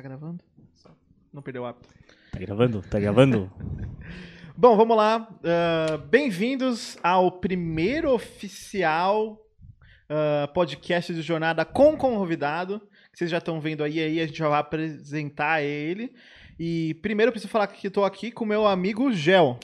Tá gravando? Não perdeu o hábito. Tá gravando? Tá gravando? Bom, vamos lá. Uh, Bem-vindos ao primeiro oficial uh, podcast de jornada com convidado. Que vocês já estão vendo aí, aí a gente já vai apresentar ele. E primeiro eu preciso falar que estou aqui com meu amigo Gel.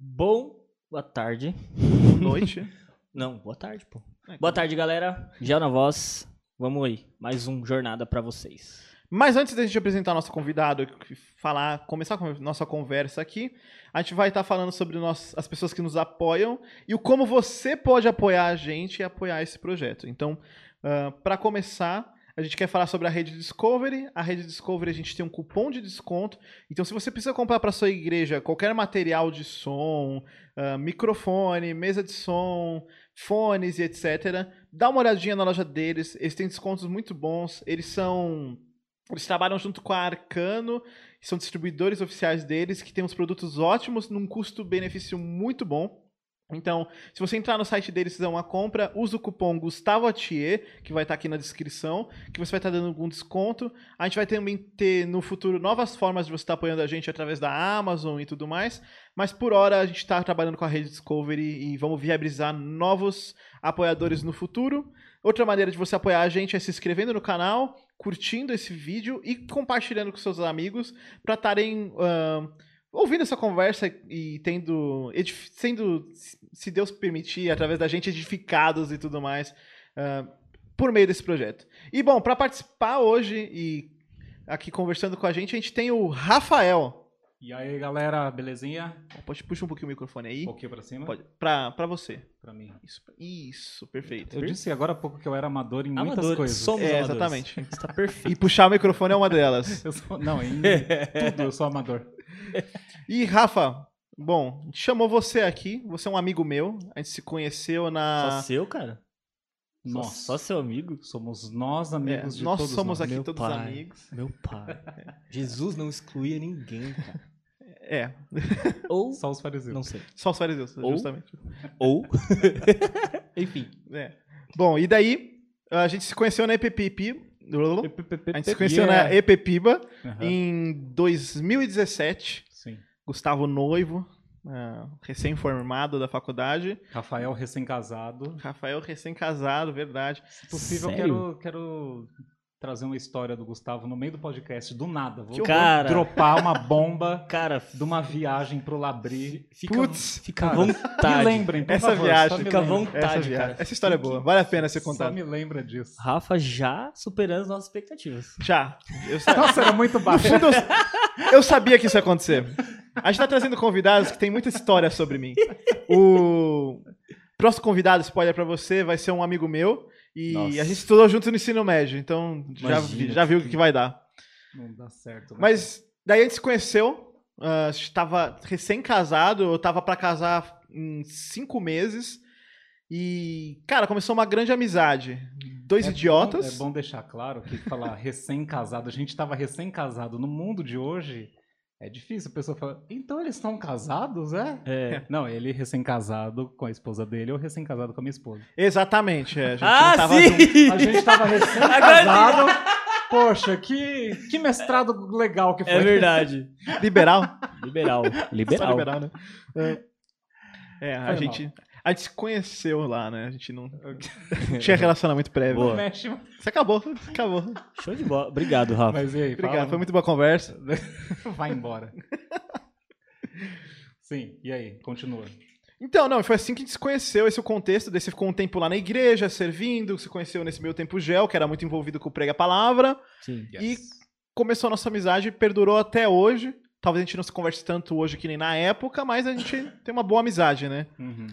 Bom, boa tarde. Boa noite. Não, boa tarde, pô. Boa tarde, galera. Gel na voz. Vamos aí. Mais um jornada pra vocês. Mas antes da gente apresentar nosso convidado, falar, começar a nossa conversa aqui, a gente vai estar falando sobre nós, as pessoas que nos apoiam e o como você pode apoiar a gente e apoiar esse projeto. Então, uh, para começar, a gente quer falar sobre a rede Discovery. A rede Discovery a gente tem um cupom de desconto. Então, se você precisa comprar para sua igreja qualquer material de som, uh, microfone, mesa de som, fones e etc., dá uma olhadinha na loja deles. Eles têm descontos muito bons. Eles são eles trabalham junto com a Arcano, são distribuidores oficiais deles, que tem uns produtos ótimos, num custo-benefício muito bom. Então, se você entrar no site deles e fizer uma compra, usa o cupom Gustavo Atier, que vai estar aqui na descrição, que você vai estar dando algum desconto. A gente vai também ter no futuro novas formas de você estar apoiando a gente através da Amazon e tudo mais. Mas por hora a gente está trabalhando com a rede Discovery e vamos viabilizar novos apoiadores no futuro. Outra maneira de você apoiar a gente é se inscrevendo no canal, curtindo esse vídeo e compartilhando com seus amigos para estarem uh, ouvindo essa conversa e tendo, sendo, se Deus permitir, através da gente, edificados e tudo mais uh, por meio desse projeto. E bom, para participar hoje e aqui conversando com a gente, a gente tem o Rafael. E aí, galera, belezinha? Pode puxar um pouquinho o microfone aí. Um pouquinho pra cima? Pode. Pra, pra você. Pra mim. Isso, isso perfeito. Eu disse agora há pouco que eu era amador em Amador, muitas coisas. Somos É, amadores. exatamente. Está perfeito. E puxar o microfone é uma delas. Eu sou, não, em tudo eu sou amador. E Rafa, bom, a gente chamou você aqui, você é um amigo meu, a gente se conheceu Só na... seu, cara? Só- Nós. Só, seu amigo? Somos nós É, amigos de nós todos somos nós. aqui Meu todos pai. amigos. Meu pai. Jesus não excluía ninguém, cara. É, Ou. Só os fariseus. Não sei. só os fariseus, Ou- justamente. Ou. Enfim. É. Bom, e daí a gente se conheceu na EPPIP, a gente se conheceu na EPPIBA Aham. em 2017, Sim. Gustavo noivo, ah, recém-formado da faculdade, Rafael recém-casado. Rafael recém-casado, verdade. Se possível, eu Sério? quero, quero trazer uma história do Gustavo no meio do podcast, do nada. Vou. Cara. dropar uma bomba Cara, de uma viagem pro Labri. fica, Putz, fica à vontade. Me lembrem, por Essa favor, viagem, só fica à vontade. Essa, viagem. cara. Essa história é boa, vale a pena ser Só contada. me lembra disso. Rafa já superando as nossas expectativas. Já. Eu, sa- Nossa, era muito no baixo. fundo, eu, eu sabia que isso ia acontecer. A gente tá trazendo convidados que tem muita história sobre mim. O próximo convidado, spoiler pra você, vai ser um amigo meu. E Nossa. a gente estudou junto no ensino médio, então já, Imagina já viu o que- que vai dar. Não dá certo. né? Mas daí a gente se conheceu, ah, a gente tava recém-casado, eu tava pra casar em cinco meses. E, cara, começou uma grande amizade. Dois É idiotas. Bom, é bom deixar claro que falar recém-casado, a gente estava recém-casado no mundo de hoje. É difícil, a pessoa fala, então eles estão casados, é? É. Não, ele recém-casado com a esposa dele ou recém-casado com a minha esposa. Exatamente. é, a gente Ah, tava sim! A gente tava recém-casado. Poxa, que, que mestrado legal que foi. É verdade. Liberal? Liberal. Só Liberal. liberal, né? É, É, a gente, a gente se conheceu lá, né? A gente não tinha relacionamento prévio. Boa. Mexe, Isso acabou, acabou. Show de bola. Obrigado, Rafa. mas e aí, Obrigado, fala. foi muito boa conversa. Vai embora. Sim, e aí? Continua. Então, não, foi assim que a gente se conheceu, esse é o contexto. Daí você ficou um tempo lá na igreja, servindo, se conheceu nesse meio tempo gel, que era muito envolvido com o Prega Palavra. Sim. E começou a nossa amizade, perdurou até hoje. Talvez a gente não se converse tanto hoje que nem na época, mas a gente tem uma boa amizade, né? Uhum.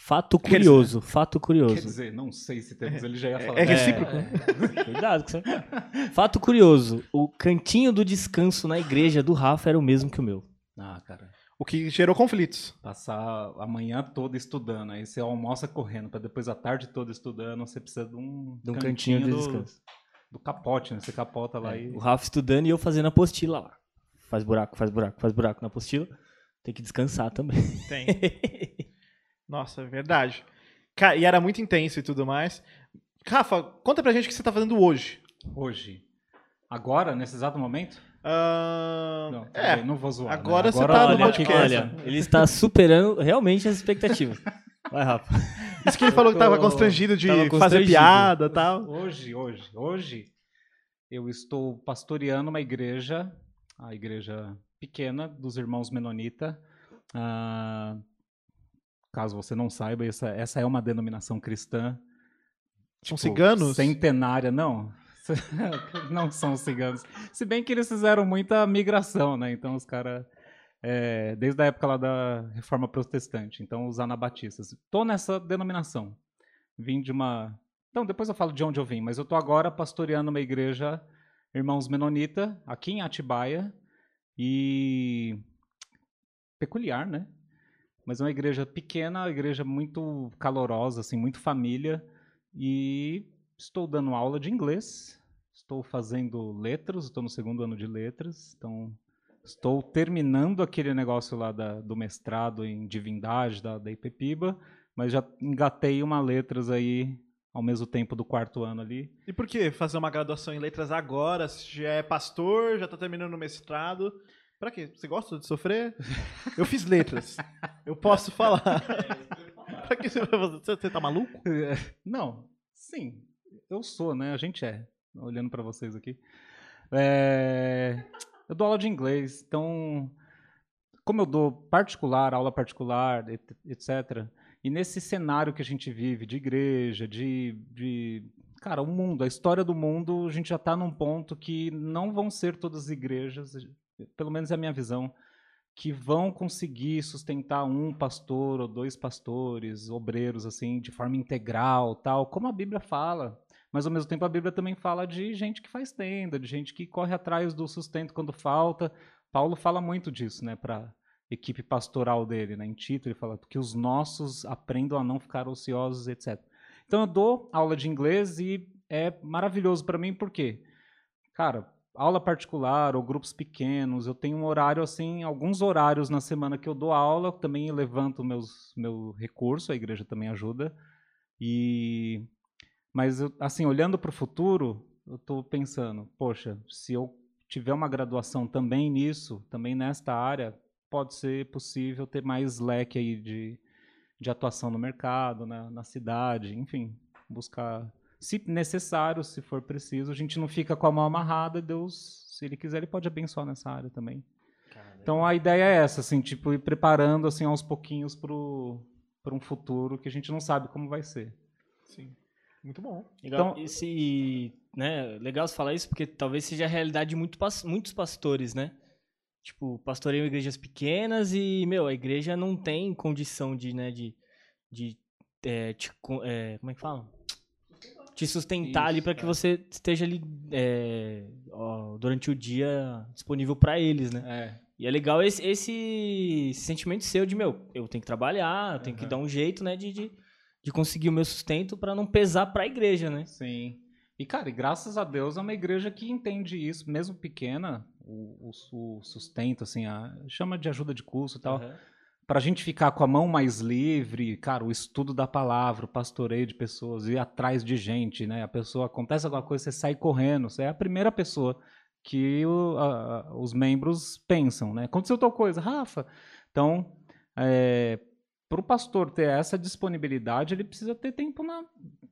Fato Quer curioso. Fato Quer curioso. dizer, não sei se temos, ele já ia falar. é recíproco? É, Cuidado com isso. Fato curioso. O cantinho do descanso na igreja do Rafa era o mesmo que o meu. Ah, cara. O que gerou conflitos. Passar a manhã toda estudando, aí você almoça correndo, pra depois a tarde toda estudando, você precisa de um, De um cantinho de do, descanso. do capote, né? Você capota lá e. O Rafa estudando e eu fazendo apostila lá. Faz buraco, faz buraco, faz buraco na apostila. Tem que descansar também. Tem. Nossa, é verdade. E era muito intenso e tudo mais. Rafa, conta pra gente o que você tá fazendo hoje. Hoje. Agora, nesse exato momento? Ah, Não, é, bem, não vou zoar. né? agora você Agora tá no tô olha, aqui podcast. olha, ele está superando realmente as expectativas. Vai, Rafa. isso que ele falou que tava tô- constrangido de tava fazer constrangido. piada e tal. Hoje, hoje, hoje, eu estou pastoreando uma igreja, a igreja pequena dos irmãos Menonita. Ah, caso você não saiba, essa, essa é uma denominação cristã. São ciganos? Centenária, não. não são ciganos. Se bem que eles fizeram muita migração, né? Então os caras. desde a época lá da reforma protestante. Então, os anabatistas. Tô nessa denominação. Vim de uma. Então, depois eu falo de onde eu vim, mas eu tô agora pastoreando uma igreja, Irmãos Menonita, aqui em Atibaia. E. peculiar, né? Mas é uma igreja pequena, uma igreja muito calorosa, assim, muito família. E estou dando aula de inglês, estou fazendo letras, estou no segundo ano de letras, então estou terminando aquele negócio lá da- do mestrado em divindade da, da IPPIBA, mas já engatei uma letras aí ao mesmo tempo do quarto ano ali. E por que fazer uma graduação em letras agora? Se já é pastor, já tá terminando o mestrado. Pra quê? Você gosta de sofrer? Eu fiz letras. Eu posso falar. pra que você vai fazer? Você, tá maluco? Não, sim, eu sou, né? A gente é. Olhando para vocês aqui. É, eu dou aula de inglês, então, como eu dou particular, aula particular, et- etc. E nesse cenário que a gente vive de igreja, de, de cara, o mundo, a história do mundo, a gente já está num ponto que não vão ser todas as igrejas, pelo menos é a minha visão, que vão conseguir sustentar um pastor ou dois pastores, obreiros assim, de forma integral, tal, como a Bíblia fala. Mas ao mesmo tempo a Bíblia também fala de gente que faz tenda, de gente que corre atrás do sustento quando falta. Paulo fala muito disso, né, para equipe pastoral dele, né? Em Tito ele fala que os nossos aprendam a não ficar ociosos, etc. Então eu dou aula de inglês e é maravilhoso para mim porque, cara, aula particular ou grupos pequenos, eu tenho um horário assim, alguns horários na semana que eu dou aula, eu também levanto meus meu recurso, a igreja também ajuda. E mas eu, assim, olhando para o futuro, eu estou pensando, poxa, se eu tiver uma graduação também nisso, também nesta área, pode ser possível ter mais leque aí de, de atuação no mercado, na, na cidade, enfim, buscar, se necessário, se for preciso, a gente não fica com a mão amarrada, Deus, se Ele quiser, Ele pode abençoar nessa área também. Então a ideia é essa, assim, tipo, ir preparando assim aos pouquinhos para um futuro que a gente não sabe como vai ser. Sim. Muito bom. Legal. Então- Esse, né, legal você falar isso, porque talvez seja a realidade de muito, muitos pastores, né? Tipo, pastoreiam igrejas pequenas e, meu, a igreja não tem condição de, né, de, de é, te é, como é que fala? Te sustentar ali Isso, para que é. você esteja ali é, ó, durante o dia disponível para eles, né? É, E é legal esse, esse sentimento seu de, meu, eu tenho que trabalhar, eu tenho que Aham. dar um jeito, né, de, de, de conseguir o meu sustento para não pesar para a igreja, né? sim. E, cara, e graças a Deus é uma igreja que entende isso, mesmo pequena, o, o- o sustento, assim, a, chama de ajuda de curso e tal, Aham. Para a gente ficar com a mão mais livre, cara, o estudo da palavra, o pastoreio de pessoas, ir atrás de gente, né? A pessoa, acontece alguma coisa, você sai correndo, você é a primeira pessoa que o- a- os membros pensam, né? Aconteceu tal coisa, Rafa. Então, para o pastor ter essa disponibilidade, ele precisa ter tempo na,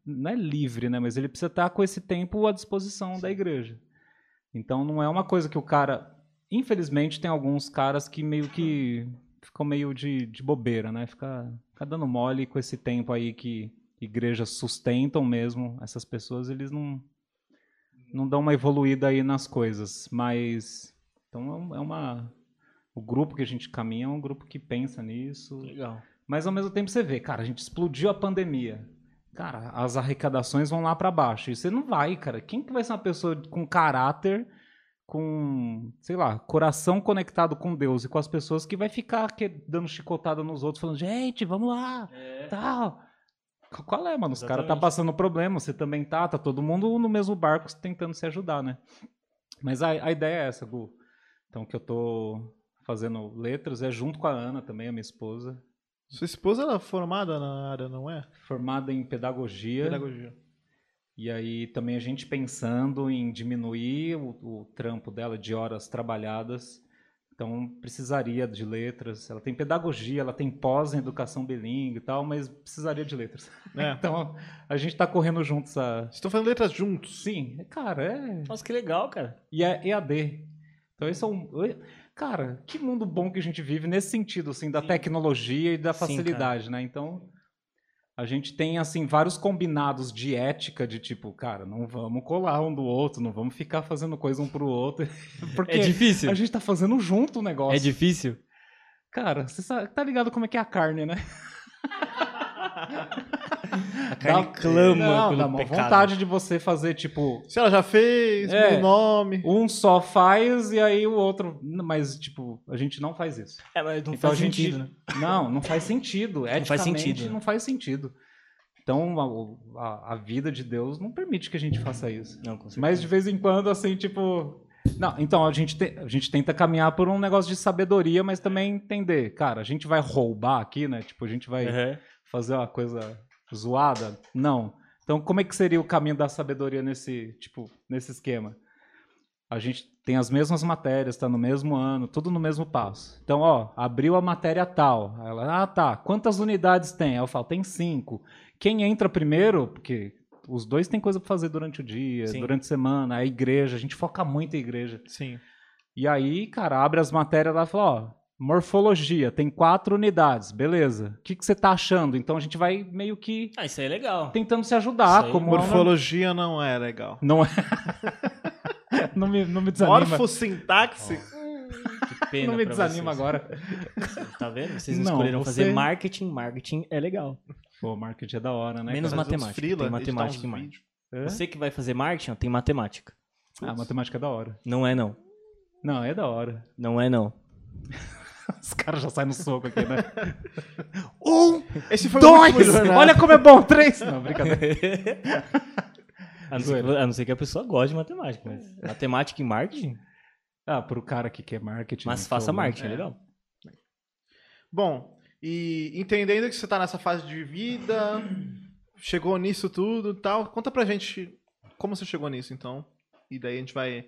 não é livre, né? Mas ele precisa estar com esse tempo à disposição da igreja. Então, não é uma coisa que o cara, infelizmente, tem alguns caras que meio que ficam meio de, de bobeira, né? Fica, fica dando mole com esse tempo aí que igrejas sustentam mesmo essas pessoas, eles não não dão uma evoluída aí nas coisas, mas então é é uma o grupo que a gente caminha é um grupo que pensa nisso, Legal. mas ao mesmo tempo você vê, cara, a gente explodiu a pandemia. Cara, as arrecadações vão lá para baixo. E você não vai, cara. Quem que vai ser uma pessoa com caráter, com, sei lá, coração conectado com Deus e com as pessoas que vai ficar que- dando chicotada nos outros, falando, gente, vamos lá, tal. Qual é, mano? Os caras tá passando problema, você também tá, tá todo mundo no mesmo barco tentando se ajudar, né? Mas a, a ideia é essa, Gu. Então, que eu tô fazendo letras é junto com a Ana também, a minha esposa, Sua esposa ela é formada na área, não é? formada em pedagogia. Pedagogia. E aí também a gente pensando em diminuir o, o trampo dela de horas trabalhadas. Então precisaria de letras. Ela tem pedagogia, ela tem pós em educação bilíngue e tal, mas precisaria de letras. É. Então a gente está correndo juntos a. Vocês estão fazendo letras juntos. Sim, cara, é. Nossa, que legal, cara. E é EAD. Então esse é um. Cara, que mundo bom que a gente vive nesse sentido, assim, da Sim. tecnologia e da Sim, facilidade, né? Então, a gente tem, assim, vários combinados de ética, de tipo, cara, não vamos colar um do outro, não vamos ficar fazendo coisa um pro outro. Porque É difícil. a gente tá fazendo junto o negócio. É difícil. Cara, você tá ligado como é que é a carne, né? A carne Dá- clama não, pelo dá uma pecado. vontade de você fazer, tipo, Se ela já fez, É. meu nome. um só faz e aí o outro. Mas, tipo, a gente não faz isso. É, mas não Então faz a gente- sentido, né? Não, não faz sentido. faz Eticamente, sentido. Não faz sentido. Então, a, a- a vida de Deus não permite que a gente faça isso. Não. Mas de vez em quando, assim, tipo. Não, então a gente, te- a gente tenta caminhar por um negócio de sabedoria, mas também entender. Cara, a gente vai roubar aqui, né? Tipo, a gente vai Uhum. fazer uma coisa zoada? Não. Então, como é que seria o caminho da sabedoria nesse, tipo, nesse esquema? A gente tem as mesmas matérias, está no mesmo ano, tudo no mesmo passo. Então, ó, abriu a matéria tal. Ela, ah, tá. Quantas unidades tem? Aí eu falo, tem cinco. Quem entra primeiro, porque os dois têm coisa para fazer durante o dia, Sim. durante a semana, a igreja, a gente foca muito em igreja. Sim. E aí, cara, abre as matérias lá e fala, ó, morfologia, tem quatro unidades, beleza. O que, que você tá achando? Então a gente vai meio que Ah, isso aí é legal. tentando se ajudar, como é uma- Morfologia não é legal. Não é. não, me, não me desanima. Morfossintaxe? Que pena Não me desanima vocês. agora. Tá vendo? Vocês Não, escolheram você- fazer marketing. Marketing é legal. Pô, marketing é da hora, né? Menos cara? Matemática, freela, tem matemática em marketing. Você que vai fazer marketing, ó, tem matemática. Ah, matemática é da hora. Não é não. Não, é da hora. Não é não. Os caras já saem no soco aqui, né? um, Esse foi o dois! jornal. Olha como é bom! Três! Não, brincadeira. A não, ser que, a não ser que a pessoa goste de matemática, mas matemática e marketing, Ah, pro cara que quer marketing. mas então, faça né? marketing, é É. legal. Bom, e entendendo que você tá nessa fase de vida, chegou nisso tudo e tal, conta pra gente como você chegou nisso, então. E daí a gente vai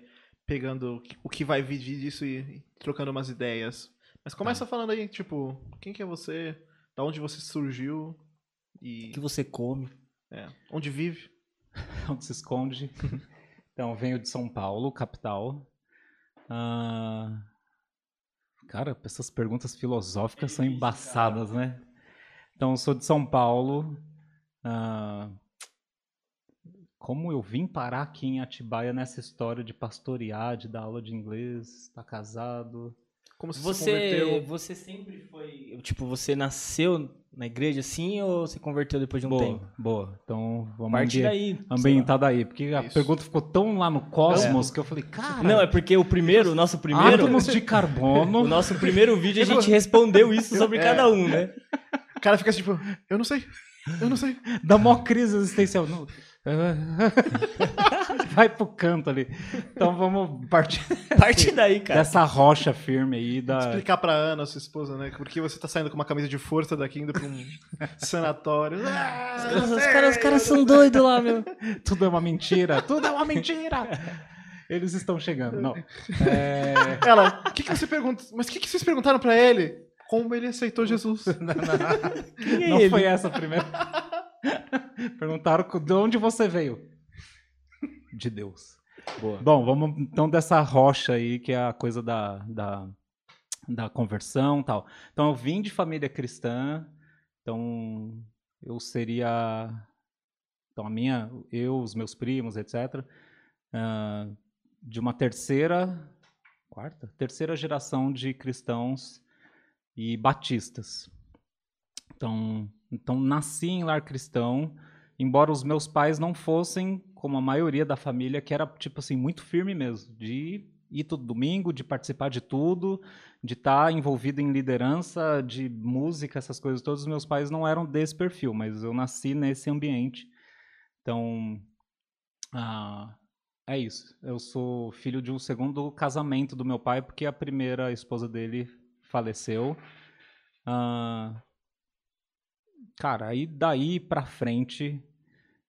pegando o que vai vir disso e, e trocando umas ideias. Mas começa falando aí, tipo, quem que é você? Da onde você surgiu? O E que você come? é, onde vive? Onde se esconde. então, venho de São Paulo, capital. Ah, Cara, essas perguntas filosóficas são embaçadas, né? Então, eu sou de São Paulo. Ah, Como eu vim parar aqui em Atibaia nessa história de pastorear, de dar aula de inglês, estar casado? Como você, se Você, converteu? você sempre foi. Tipo, você nasceu na igreja assim ou você converteu depois de um boa, tempo? boa. Então, vamos ambi- daí. ambientar daí. Porque a Isso. pergunta ficou tão lá no cosmos que eu falei, cara, Não, é porque o primeiro, o nosso primeiro. átomos de carbono. O nosso primeiro vídeo a gente respondeu isso sobre É. cada um, né? O cara fica assim, tipo, eu não sei, eu não sei. da maior crise existencial. Não. Vai pro canto ali. Então vamos partir Parte daí, cara. dessa rocha firme aí da. Explicar pra Ana, sua esposa, né? Porque você tá saindo com uma camisa de força daqui, indo pra um sanatório. Ah, Os caras, os sei. caras- os caras são doidos lá, meu. Tudo é uma mentira. Tudo é uma mentira. Eles estão chegando. Não. É... Ela, o que, que você pergunta? Mas o que, que vocês perguntaram pra ele? Como ele aceitou Jesus? Quem é Não ele? foi essa a primeira. Perguntaram de onde você veio. De Deus. Boa. Bom, vamos então dessa rocha aí, que é a coisa da, da, da conversão e tal. Então, eu vim de família cristã, então eu seria. Então, a minha, eu, os meus primos, etc., ah, de uma terceira, quarta? Terceira geração de cristãos e batistas. Então, então nasci em lar cristão, embora os meus pais não fossem como a maioria da família, que era tipo assim muito firme mesmo, de ir todo domingo, de participar de tudo, de estar envolvido em liderança, de música, essas coisas todas. Os meus pais não eram desse perfil, mas eu nasci nesse ambiente. Então, ah, é isso. Eu sou filho de um segundo casamento do meu pai, porque a primeira esposa dele faleceu. Ah, cara, aí daí pra frente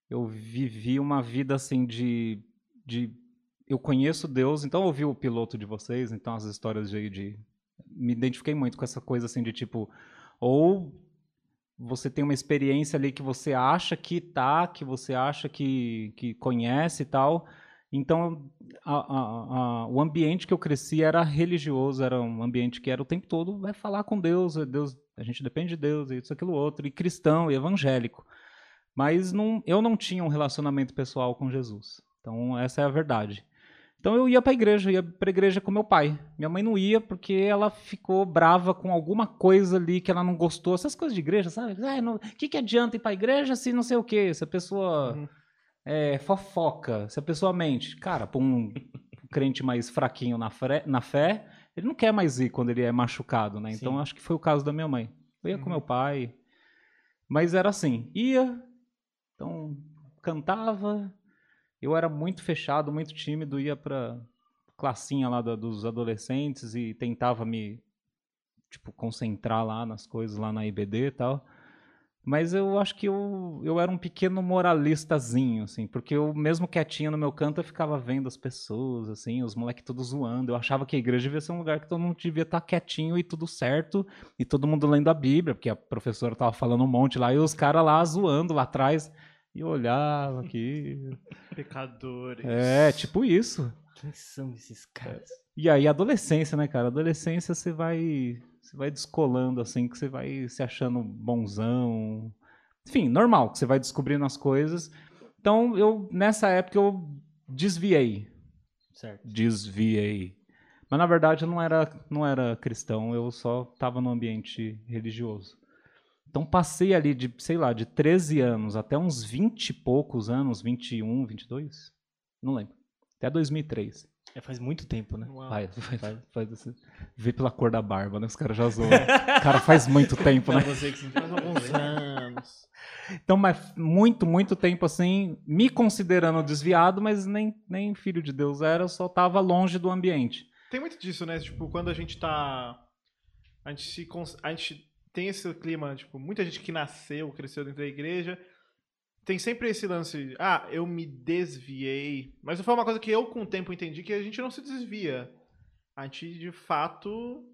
eu vivi uma vida assim de, de eu conheço Deus, então eu ouvi o piloto de vocês, então as histórias de, de me identifiquei muito com essa coisa assim de tipo ou você tem uma experiência ali que você acha que tá, que você acha que, que conhece e tal. Então, a, a, a, o ambiente que eu cresci era religioso, era um ambiente que era o tempo todo vai falar com Deus, é Deus, a gente depende de Deus, isso, aquilo, outro, e cristão, e evangélico. Mas não, eu não tinha um relacionamento pessoal com Jesus. Então, essa é a verdade. Então eu ia para a igreja, ia para a igreja com meu pai. Minha mãe não ia porque ela ficou brava com alguma coisa ali que ela não gostou. Essas coisas de igreja, sabe? O que, que adianta ir para a igreja se não sei o quê? Se a pessoa uhum. é, fofoca, se a pessoa mente. Cara, para um crente mais fraquinho na, fé, na fé, ele não quer mais ir quando ele é machucado, né? Então acho que foi o caso da minha mãe. Eu ia uhum. com meu pai, mas era assim, ia, então cantava, eu era muito fechado, muito tímido, ia para classinha lá da, dos adolescentes e tentava me tipo concentrar lá nas coisas lá na IBD e tal. Mas eu acho que eu, eu era um pequeno moralistazinho, assim, porque eu mesmo quietinho no meu canto eu ficava vendo as pessoas, assim, os moleques todos zoando. Eu achava que a igreja devia ser um lugar que todo mundo devia estar quietinho e tudo certo, e todo mundo lendo a Bíblia, porque a professora tava falando um monte lá, e os caras lá zoando lá atrás. E eu olhava aqui. Pecadores. É, tipo isso. Quem são esses caras? E aí, adolescência, né, cara? Adolescência você vai. Você vai descolando, assim, que você vai se achando bonzão. Enfim, normal, que você vai descobrindo as coisas. Então, eu, nessa época, eu desviei. Certo. Desviei. Mas na verdade eu não era, não era cristão, eu só estava no ambiente religioso. Então passei ali de, sei lá, de 13 anos até uns 20 e poucos anos, 21, 22, não lembro. Até 2003. É, faz muito tempo, né? Faz, faz, faz, faz assim. Vê pela cor da barba, né? Os caras já zoam. cara, faz muito tempo, né? Você que faz alguns anos. Então, mas muito, muito tempo assim, me considerando desviado, mas nem, nem filho de Deus era, eu só tava longe do ambiente. Tem muito disso, né? Tipo, quando a gente tá. A gente se. A gente tem esse clima, tipo, muita gente que nasceu, cresceu dentro da igreja, tem sempre esse lance, ah, eu me desviei. Mas foi uma coisa que eu, com o tempo, entendi que a gente não se desvia. A gente, de fato,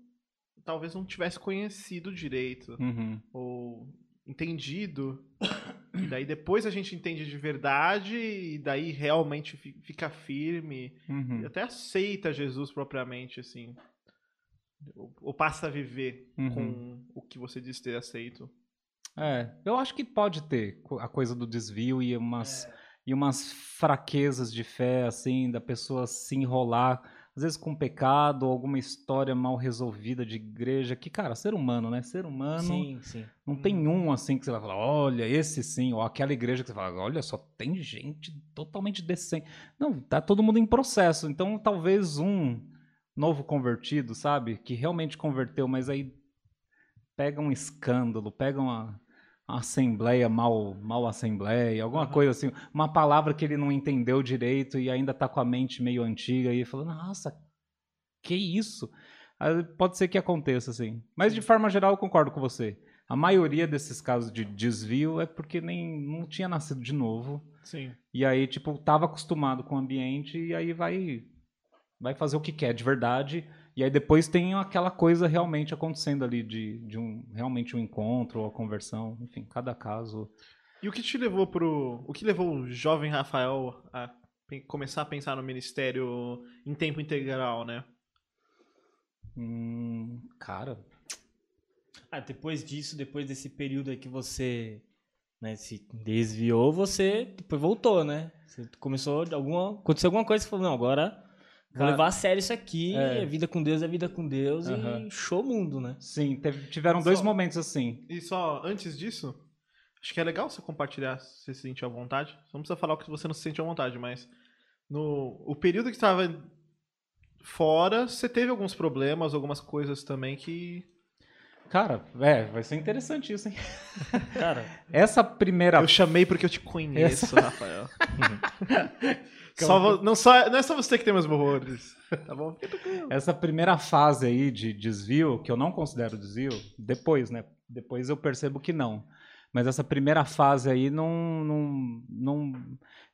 talvez não tivesse conhecido direito. Uhum. Ou entendido. E daí depois a gente entende de verdade e daí realmente fica firme. Uhum. E até aceita Jesus propriamente, assim ou passa a viver uhum. com o que você disse ter aceito. É, eu acho que pode ter a coisa do desvio e umas, é. e umas fraquezas de fé, assim, da pessoa se enrolar, às vezes com pecado, ou alguma história mal resolvida de igreja, que, cara, ser humano, né? Ser humano. Sim, sim. Não tem uhum. um assim que você vai falar, olha, esse sim, ou aquela igreja que você fala, olha, só tem gente totalmente decente. Não, tá todo mundo em processo. Então, talvez um novo convertido, sabe? Que realmente converteu, mas aí pega um escândalo, pega uma assembleia mal, mal assembleia, alguma uhum. coisa assim, uma palavra que ele não entendeu direito e ainda está com a mente meio antiga e falou, nossa, que isso? Pode ser que aconteça, assim. Mas de forma geral eu concordo com você. A maioria desses casos de desvio é porque nem não tinha nascido de novo. Sim. E aí, tipo, estava acostumado com o ambiente e aí vai vai fazer o que quer de verdade. E aí depois tem aquela coisa realmente acontecendo ali de, de um realmente um encontro ou a conversão, enfim, cada caso. E o que te levou pro, o que levou o jovem Rafael a começar a pensar no ministério em tempo integral, né? Hum, cara. Ah, depois disso, depois desse período aí que você né, se desviou, você depois voltou, né? Você começou alguma, aconteceu alguma coisa, você falou, não, agora Vou levar a sério isso aqui, é. vida com Deus é vida com Deus uhum. e show mundo, né? Sim, teve, tiveram dois momentos assim. E só antes disso, acho que é legal você compartilhar se você se sentir à vontade. Você não precisa falar o que você não se sente à vontade, mas no o período que estava fora, você teve alguns problemas, algumas coisas também que Cara, é, vai ser interessante isso, hein? Cara, essa primeira. Eu chamei porque eu te conheço, essa... Rafael. Só, não, só, não é só você que tem meus horrores. tá bom? Essa primeira fase aí de desvio, que eu não considero desvio, depois, né? Depois eu percebo que não. Mas essa primeira fase aí não, não, não,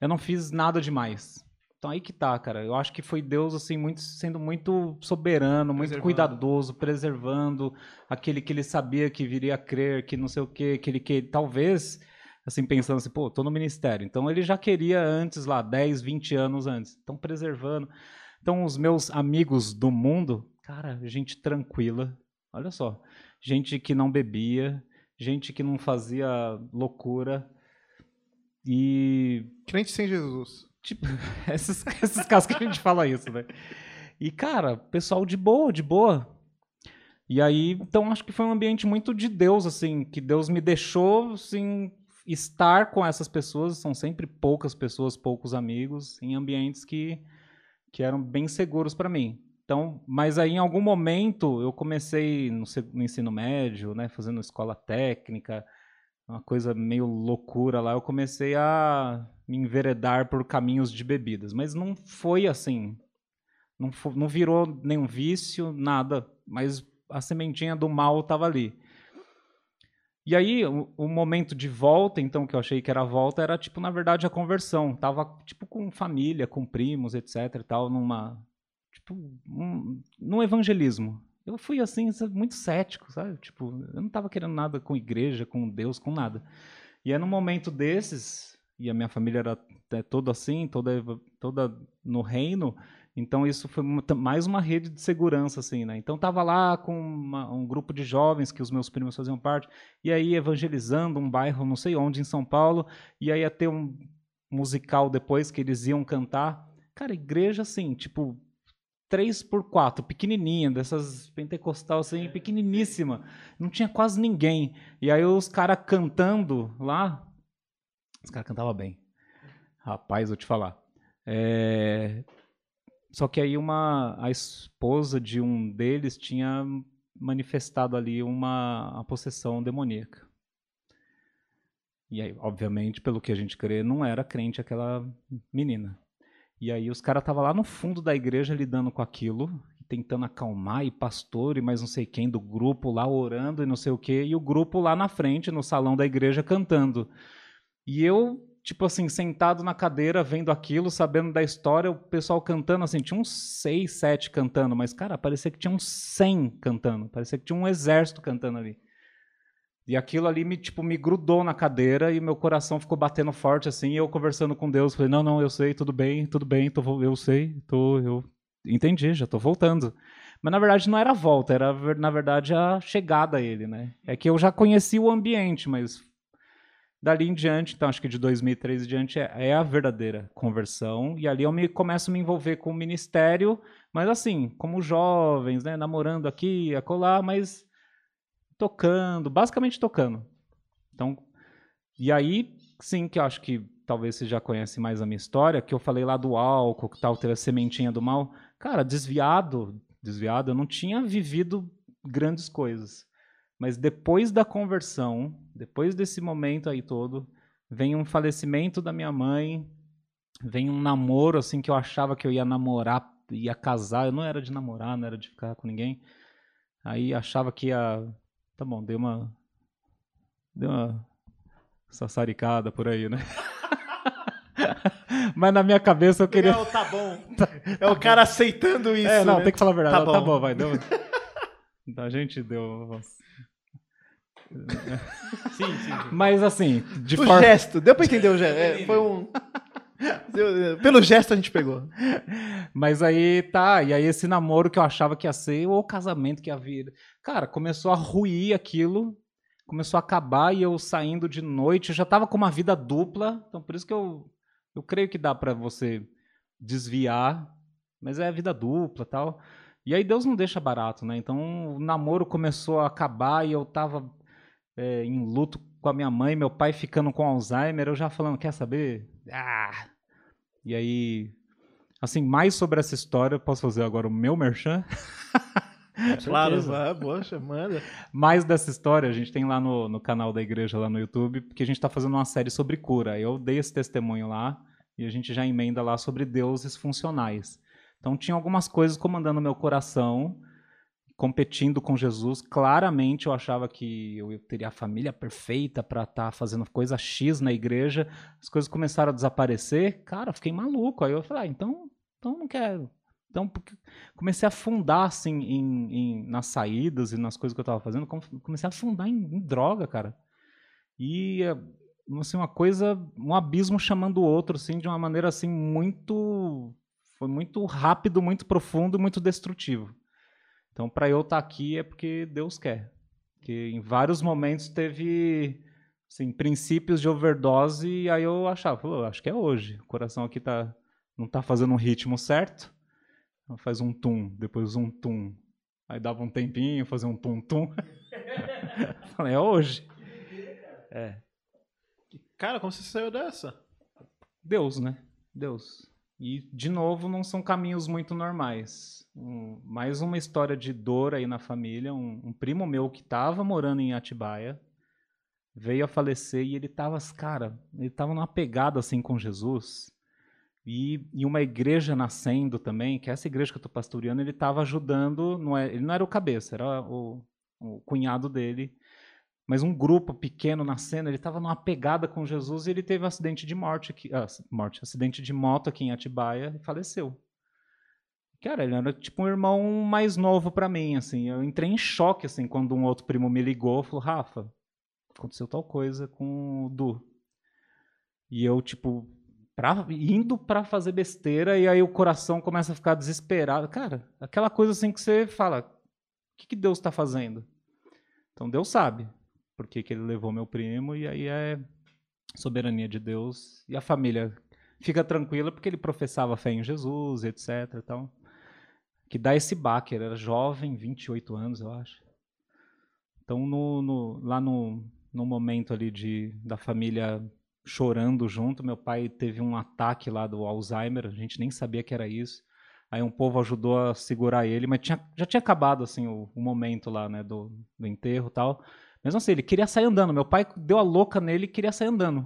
eu não fiz nada demais. Então aí que tá, cara. Eu acho que foi Deus assim muito sendo muito soberano, muito cuidadoso, preservando aquele que ele sabia que viria a crer, que não sei o quê, que ele que talvez assim pensando assim, pô, tô no ministério. Então ele já queria antes lá 10, 20 anos antes. Então preservando. Então os meus amigos do mundo, cara, gente tranquila. Olha só, gente que não bebia, gente que não fazia loucura e crente sem Jesus. Tipo, esses, esses casos que a gente fala isso, né? E, cara, pessoal de boa, de boa. E aí, então, acho que foi um ambiente muito de Deus, assim, que Deus me deixou, assim, estar com essas pessoas, são sempre poucas pessoas, poucos amigos, em ambientes que, que eram bem seguros para mim. Então, mas aí em algum momento eu comecei no, no ensino médio, né, fazendo escola técnica, uma coisa meio loucura lá, eu comecei a me enveredar por caminhos de bebidas. Mas não foi assim. Não, não virou nenhum vício, nada. Mas a sementinha do mal estava ali. E aí, o, o, momento de volta, então, que eu achei que era a volta, era, tipo, na verdade, a conversão. Tava, tipo, com família, com primos, etc e tal, numa... Tipo, um, num evangelismo. Eu fui assim, muito cético, sabe? Tipo, eu não estava querendo nada com igreja, com Deus, com nada. E é num momento desses, e a minha família era é, toda assim, toda, toda no reino, então isso foi mais uma rede de segurança, assim, né? Então tava lá com uma, um grupo de jovens que os meus primos faziam parte, e aí evangelizando um bairro, não sei onde, em São Paulo, e aí ia ter um musical depois que eles iam cantar. Cara, igreja assim, tipo, 3 por 4 pequenininha, dessas pentecostal assim, pequeniníssima. Não tinha quase ninguém. E aí os caras cantando lá, os caras cantavam bem. Rapaz, vou te falar. É... Só que aí uma a esposa de um deles tinha manifestado ali uma, uma possessão demoníaca. E aí, obviamente, pelo que a gente crê, não era crente aquela menina. E aí os caras estavam lá no fundo da igreja lidando com aquilo, tentando acalmar, e pastor e mais não sei quem do grupo lá orando e não sei o quê, e o grupo lá na frente, no salão da igreja, cantando. E eu, tipo assim, sentado na cadeira, vendo aquilo, sabendo da história, o pessoal cantando, assim, tinha uns seis, sete cantando, mas, cara, parecia que tinha uns cem cantando, parecia que tinha um exército cantando ali. E aquilo ali me, tipo, me grudou na cadeira e meu coração ficou batendo forte assim, e eu conversando com Deus, falei: "Não, não, eu sei, tudo bem, tudo bem, tô, eu sei, tô, eu entendi, já tô voltando". Mas na verdade não era a volta, era na verdade a chegada a ele, né? É que eu já conhecia o ambiente, mas dali em diante, então acho que de 2003 em diante é, é a verdadeira conversão e ali eu me começo a me envolver com o ministério, mas assim, como jovens, né, namorando aqui, acolá, mas tocando, basicamente tocando. Então, e aí, sim, que eu acho que talvez você já conhece mais a minha história, que eu falei lá do álcool, que tal, teve a sementinha do mal. Cara, desviado, desviado, eu não tinha vivido grandes coisas. Mas depois da conversão, depois desse momento aí todo, vem um falecimento da minha mãe, vem um namoro assim que eu achava que eu ia namorar, ia casar, eu não era de namorar, não era de ficar com ninguém. Aí achava que ia Tá bom, deu uma. Deu uma sassaricada por aí, né? Mas na minha cabeça eu queria. Não, tá bom. É o cara aceitando isso. É, não, né? tem que falar a verdade. Tá, bom. tá bom, vai. Deu... A gente deu. Sim, sim, Mas assim, de o forma... gesto, deu pra entender o gesto. É, foi um. Pelo gesto a gente pegou. Mas aí tá, e aí esse namoro que eu achava que ia ser o casamento que ia vir. Cara, começou a ruir aquilo, começou a acabar e eu saindo de noite, eu já tava com uma vida dupla, então por isso que eu, eu creio que dá para você desviar, mas é vida dupla tal. E aí Deus não deixa barato, né? Então o namoro começou a acabar e eu tava é, em luto com a minha mãe, meu pai ficando com Alzheimer, eu já falando, quer saber? Ah, e aí, assim, mais sobre essa história, posso fazer agora o meu merchan? claro, vai, poxa, manda. Mais dessa história a gente tem lá no, no canal da igreja, lá no YouTube, porque a gente está fazendo uma série sobre cura. Eu dei esse testemunho lá e a gente já emenda lá sobre deuses funcionais. Então tinha algumas coisas comandando meu coração competindo com Jesus. Claramente eu achava que eu teria a família perfeita para estar tá fazendo coisa X na igreja. As coisas começaram a desaparecer. Cara, fiquei maluco. Aí eu falei, ah, então, então não quero. Então comecei a afundar assim em, em, nas saídas e nas coisas que eu estava fazendo. Comecei a afundar em, em droga, cara. E assim, uma coisa, um abismo chamando o outro, assim, de uma maneira assim muito, foi muito rápido, muito profundo, muito destrutivo. Então, para eu estar tá aqui é porque Deus quer. Que em vários momentos teve assim, princípios de overdose e aí eu achava, acho que é hoje. O coração aqui tá não está fazendo um ritmo certo. Então faz um tum, depois um tum. Aí dava um tempinho, fazia um tum tum. Falei, é hoje. É. Cara, como você saiu dessa? Deus, né? Deus. E, de novo, não são caminhos muito normais. Um, mais uma história de dor aí na família. Um, um primo meu que estava morando em Atibaia veio a falecer e ele estava, cara, ele estava numa pegada assim com Jesus. E, e, uma igreja nascendo também, que é essa igreja que eu estou pastoreando, ele estava ajudando, não é, ele não era o cabeça, era o, o cunhado dele mas um grupo pequeno na cena, ele estava numa pegada com Jesus e ele teve um acidente de morte aqui, ah, morte, acidente de moto aqui em Atibaia e faleceu. Cara, ele era tipo um irmão mais novo para mim, assim. Eu entrei em choque assim quando um outro primo me ligou, falou: "Rafa, aconteceu tal coisa com o Du". E eu tipo pra, indo para fazer besteira e aí o coração começa a ficar desesperado. Cara, aquela coisa assim que você fala: "O que que Deus está fazendo?" Então Deus sabe por que, ele levou meu primo, e aí é soberania de Deus. E a família fica tranquila porque ele professava fé em Jesus, etc. Então, que dá esse baque, ele era jovem, 28 anos, eu acho. Então, no, no, lá no, no momento ali de, da família chorando junto, meu pai teve um ataque lá do Alzheimer, a gente nem sabia que era isso. Aí um povo ajudou a segurar ele, mas tinha, já tinha acabado assim o, o momento lá, né, do, do enterro, tal. Mesmo assim, ele queria sair andando. Meu pai deu a louca nele e queria sair andando.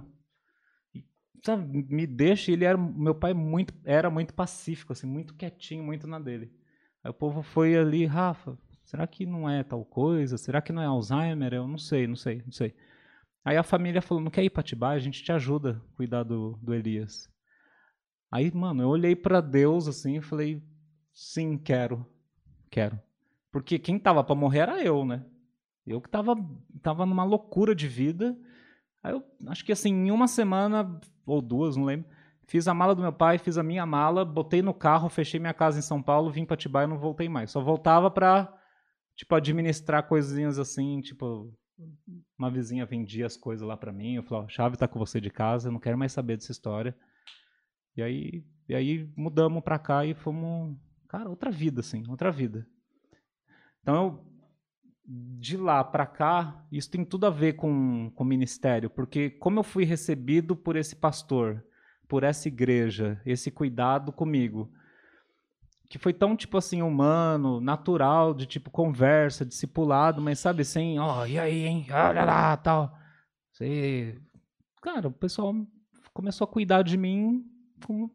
Sabe, me deixa, ele era meu pai muito era muito pacífico, assim, muito quietinho, muito na dele. Aí o povo foi ali, Rafa, será que não é tal coisa? Será que não é Alzheimer? Eu não sei, não sei, não sei. Aí a família falou: "Não quer ir para Atibaia? A gente te ajuda a cuidar do, do Elias". Aí, mano, eu olhei para Deus assim e falei: "Sim, quero. Quero". Porque quem tava para morrer era eu, né? Eu que tava, tava numa loucura de vida. Aí eu acho que assim, em uma semana, ou duas, não lembro, fiz a mala do meu pai, fiz a minha mala, botei no carro, fechei minha casa em São Paulo, vim para Atibaia e não voltei mais. Só voltava para tipo administrar coisinhas assim, tipo uma vizinha vendia as coisas lá para mim, eu falava, a chave tá com você de casa, eu não quero mais saber dessa história. E aí, e aí mudamos para cá e fomos, cara, outra vida assim, outra vida. Então eu de lá para cá, isso tem tudo a ver com, com o ministério, porque como eu fui recebido por esse pastor, por essa igreja, esse cuidado comigo, que foi tão, tipo assim, humano, natural, de tipo conversa, discipulado, mas sabe, sem, ó, oh, e aí, hein, olha lá, tal. Você... Cara, o pessoal começou a cuidar de mim como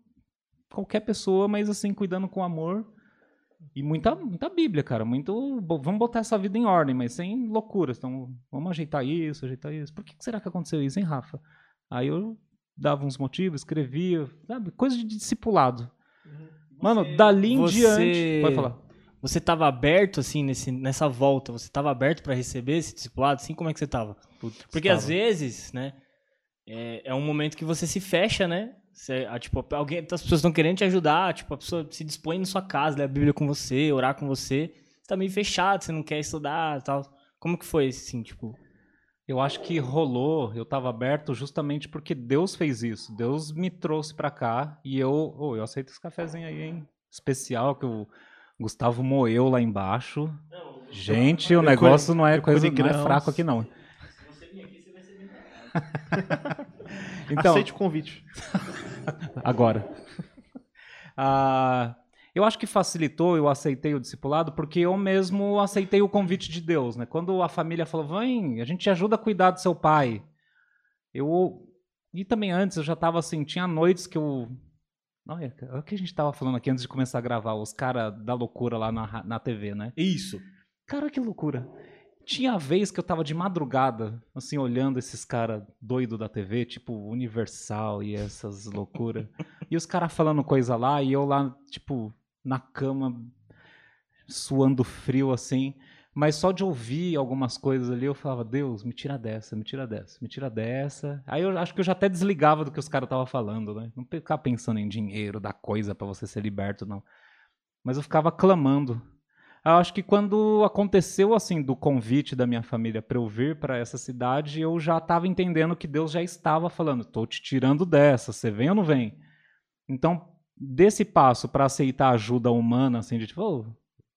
qualquer pessoa, mas assim, cuidando com amor. E muita, muita Bíblia, cara. Muito. Vamos botar essa vida em ordem, mas sem loucuras. Então, vamos ajeitar isso, ajeitar isso. Por que será que aconteceu isso, hein, Rafa? Aí eu dava uns motivos, escrevia, sabe? Coisa de discipulado. Uhum. Mano, você, dali em você, diante. Pode falar. Você estava aberto, assim, nesse, nessa volta? Você estava aberto para receber esse discipulado? Assim, como é que você estava? Porque às vezes, né? É, é um momento que você se fecha, né? Você, ah, tipo, alguém, as pessoas estão querendo te ajudar, tipo, a pessoa se dispõe na sua casa, ler a Bíblia com você, orar com você. Você tá meio fechado, você não quer estudar tal. Como que foi, assim, tipo? Eu acho que rolou, eu estava aberto justamente porque Deus fez isso. Deus me trouxe para cá e eu, oh, eu aceito esse cafezinho aí, hein? Especial que o Gustavo moeu lá embaixo. Não, Gente, o negócio não é coisa não é fraco aqui não. Se você vir aqui, você vai ser bem então, Aceite o convite. Agora. Ah, eu acho que facilitou, eu aceitei o discipulado, porque eu mesmo aceitei o convite de Deus. Né? Quando a família falou, vem, a gente te ajuda a cuidar do seu pai. Eu. E também antes, eu já estava assim, tinha noites que eu. Olha, é o que a gente estava falando aqui antes de começar a gravar, os caras da loucura lá na, na TV, né? Isso. Cara, que loucura. Tinha vez que eu tava de madrugada, assim, olhando esses caras doidos da TV, tipo Universal e essas loucuras. e os caras falando coisa lá, e eu lá, tipo, na cama, suando frio, assim. Mas só de ouvir algumas coisas ali, eu falava, Deus, me tira dessa, me tira dessa, me tira dessa. Aí eu acho que eu já até desligava do que os caras estavam falando, né? Não ficar pensando em dinheiro, da coisa para você ser liberto, não. Mas eu ficava clamando eu acho que quando aconteceu assim do convite da minha família para eu vir para essa cidade, eu já estava entendendo que Deus já estava falando: "Estou te tirando dessa, você vem ou não vem?". Então, desse passo para aceitar ajuda humana, assim, de tipo, oh,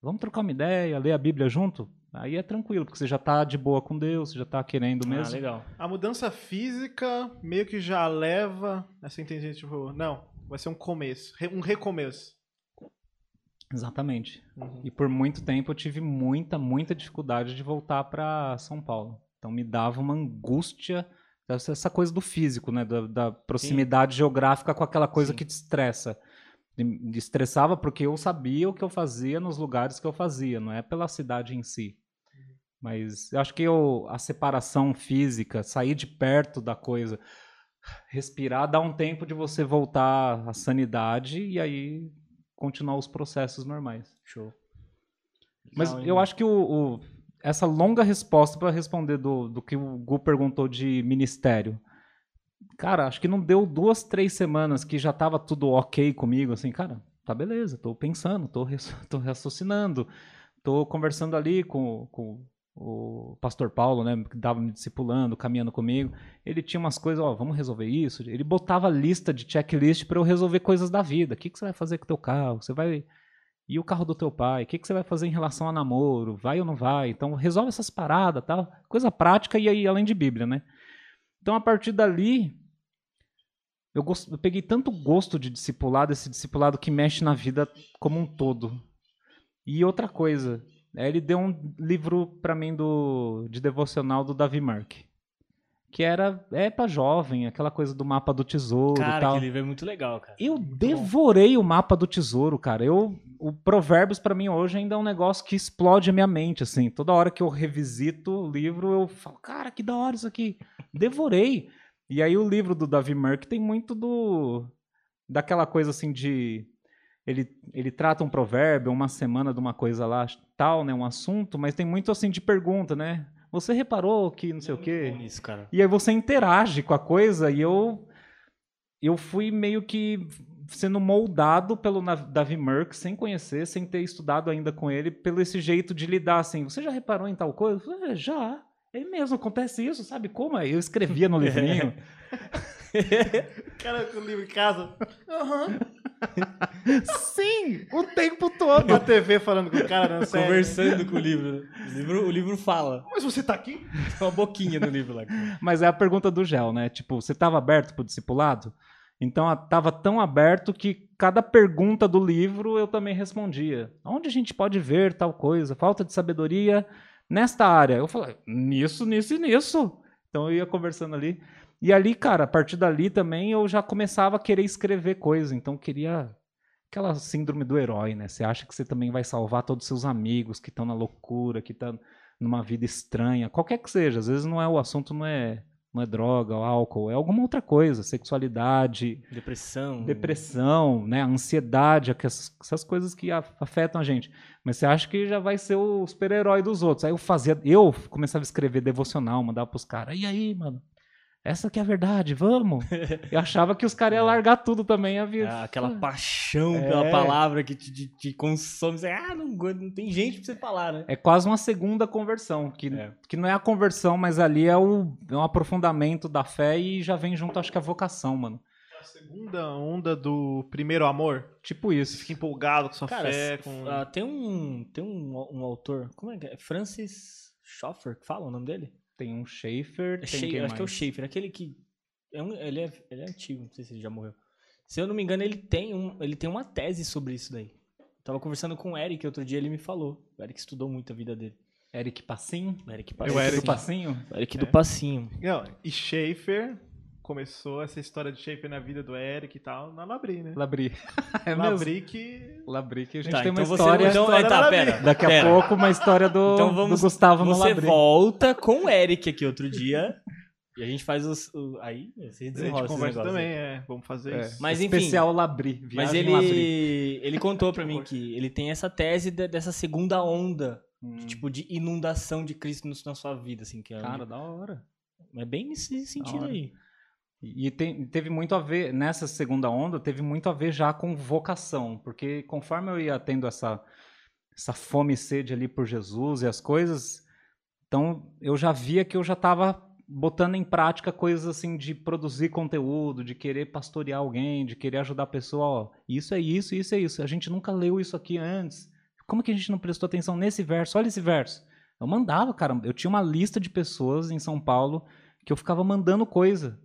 vamos trocar uma ideia, ler a Bíblia junto, aí é tranquilo, porque você já está de boa com Deus, você já está querendo ah, mesmo. Ah, legal. A mudança física meio que já leva essa intenção, tipo, não, vai ser um começo, um recomeço. Exatamente. Uhum. E por muito tempo eu tive muita, muita dificuldade de voltar para São Paulo. Então me dava uma angústia, essa coisa do físico, né? Da, da proximidade Sim. geográfica com aquela coisa Sim. que te estressa. Me estressava porque eu sabia o que eu fazia nos lugares que eu fazia, não é pela cidade em si. Uhum. Mas eu acho que eu, a separação física, sair de perto da coisa, respirar, dá um tempo de você voltar à sanidade e aí continuar os processos normais. Show. Mas eu acho que o, o essa longa resposta para responder do, do que o Gu perguntou de ministério. Cara, acho que não deu duas, três semanas que já tava tudo ok comigo, assim, cara, tá beleza, tô pensando, tô, tô raciocinando, tô conversando ali com, com o pastor Paulo, né, que dava me discipulando, caminhando comigo, ele tinha umas coisas, ó, vamos resolver isso. Ele botava lista de checklist para eu resolver coisas da vida. O que, que você vai fazer com o teu carro? Você vai e o carro do teu pai? O que, que você vai fazer em relação a namoro? Vai ou não vai? Então resolve essas paradas, tal, coisa prática e aí além de Bíblia, né? Então a partir dali eu, gost... eu peguei tanto gosto de discipulado, esse discipulado que mexe na vida como um todo. E outra coisa, ele deu um livro para mim do, de devocional do Davi Mark. Que era é para jovem, aquela coisa do mapa do tesouro cara, tal. aquele livro é muito legal, cara. Eu muito devorei bom. o mapa do tesouro, cara. Eu o Provérbios para mim hoje ainda é um negócio que explode a minha mente assim. Toda hora que eu revisito o livro, eu falo, cara, que da hora isso aqui. Devorei. E aí o livro do Davi Merck tem muito do daquela coisa assim de ele, ele trata um provérbio, uma semana de uma coisa lá, tal, né, um assunto, mas tem muito assim de pergunta, né? Você reparou que não sei o quê? Isso, cara. E aí você interage com a coisa e eu eu fui meio que sendo moldado pelo Davi Merck, sem conhecer, sem ter estudado ainda com ele, pelo esse jeito de lidar assim. Você já reparou em tal coisa? Falei, é, já. É mesmo, acontece isso, sabe como? Eu escrevia no livrinho. cara com o livro em casa. Aham. Uhum. Sim, o tempo todo. A TV falando com o cara, não Conversando com o livro. o livro. O livro fala. Mas você tá aqui? Tem uma boquinha no livro lá. Mas é a pergunta do Gel, né? Tipo, você tava aberto pro discipulado? Então tava tão aberto que cada pergunta do livro eu também respondia. Onde a gente pode ver tal coisa? Falta de sabedoria nesta área. Eu falei, nisso, nisso e nisso. Então eu ia conversando ali. E ali, cara, a partir dali também eu já começava a querer escrever coisa. Então queria aquela síndrome do herói, né? Você acha que você também vai salvar todos os seus amigos que estão na loucura, que estão numa vida estranha, qualquer que seja. Às vezes não é o assunto não é não é droga, ou álcool, é alguma outra coisa, sexualidade, depressão, depressão, né, ansiedade, essas coisas que afetam a gente. Mas você acha que já vai ser o super-herói dos outros? Aí eu fazia, eu começava a escrever devocional, mandava pros caras. E aí, mano? Essa que é a verdade, vamos. Eu achava que os caras iam largar tudo também. Havia... É, aquela paixão é. pela palavra que te, te, te consome. Você, ah, não, não tem gente pra você falar, né? É quase uma segunda conversão, que, é. que não é a conversão, mas ali é, o, é um aprofundamento da fé e já vem junto, acho que a vocação, mano. É a segunda onda do primeiro amor? Tipo isso. Você fica empolgado com sua Cara, fé. Com... Uh, tem um, tem um, um autor, como é que é? Francis Schoffer, que fala o nome dele? Tem um Schaefer. Tem Schaefer acho mais? que é o Schaefer, aquele que. É um, ele, é, ele é antigo, não sei se ele já morreu. Se eu não me engano, ele tem, um, ele tem uma tese sobre isso daí. tava conversando com o Eric outro dia, ele me falou. O Eric estudou muito a vida dele. Eric Passinho? Eric Passinho. O Eric do Passinho? Eric é. do Passinho. Não, e Schaefer começou essa história de shape na vida do Eric e tal, na Labri, né? Labri. é mesmo? Labri que... Labri que a gente Tá, tem uma então você- história. então- história é, tá, pera. Daqui a pera. pouco, uma história do, Então vamos, do Gustavo no Você Labri. volta com o Eric aqui outro dia. E a gente faz os. o- aí, você A gente desenrola conversa também, aí. é. Vamos fazer É, isso. Mas, enfim. Especial Labri. Mas ele, Labri. ele contou pra mim que ele tem essa tese de- dessa segunda onda, Hum, tipo, de inundação de Cristo na sua vida, assim, que é, Cara, da hora. é bem nesse sentido aí. E teve muito a ver, nessa segunda onda, teve muito a ver já com vocação, porque conforme eu ia tendo essa, essa fome e sede ali por Jesus e as coisas, então eu já via que eu já estava botando em prática coisas assim de produzir conteúdo, de querer pastorear alguém, de querer ajudar a pessoa, ó, isso é isso, isso é isso. A gente nunca leu isso aqui antes. Como que a gente não prestou atenção nesse verso? Olha esse verso. Eu mandava, cara, eu tinha uma lista de pessoas em São Paulo que eu ficava mandando coisa.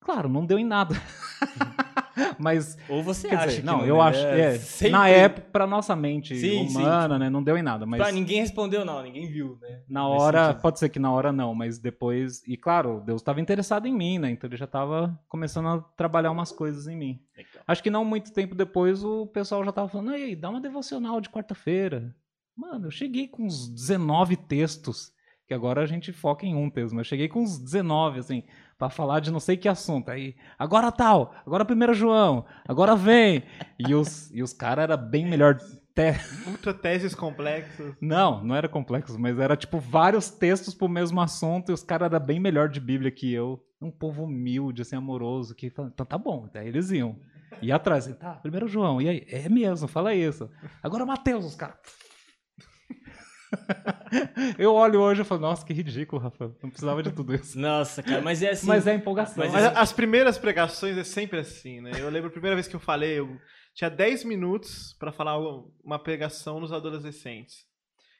Claro, não deu em nada. Mas, Ou você acha dizer, que não, não eu deu, acho, né? é, Sempre- na época, pra nossa mente Sim, sim, humana, né, não deu em nada, mas Pra ninguém respondeu, não, ninguém viu, né? na Nesse hora, sentido. pode ser que na hora não, mas depois, e claro, Deus estava interessado em mim, né, então ele já estava começando a trabalhar umas coisas em mim. Legal. Acho que não muito tempo depois o pessoal já tava falando, ei, dá uma devocional de quarta-feira. Mano, eu cheguei com uns 19 textos, que agora a gente foca em um texto, mas eu cheguei com uns 19, assim, pra falar de não sei que assunto. Aí, agora tal, agora 1 João, agora vem. E os, e os caras eram bem melhor. Te... Ultra teses complexas. Não, não era complexo, mas era tipo vários textos pro mesmo assunto e os caras eram bem melhor de Bíblia que eu. Um povo humilde, assim, amoroso, que fala, então tá bom. Daí eles iam. E atrás, tá, primeiro João, e aí? É mesmo, fala isso. Agora Mateus, os caras. eu olho hoje e falo, nossa, que ridículo, Rafael. Não precisava de tudo isso. Nossa, cara, mas é assim. Mas é empolgação. Mas Mas isso- as primeiras pregações é sempre assim, né? Eu lembro a primeira vez que eu falei, eu tinha 10 minutos pra falar uma pregação nos adolescentes.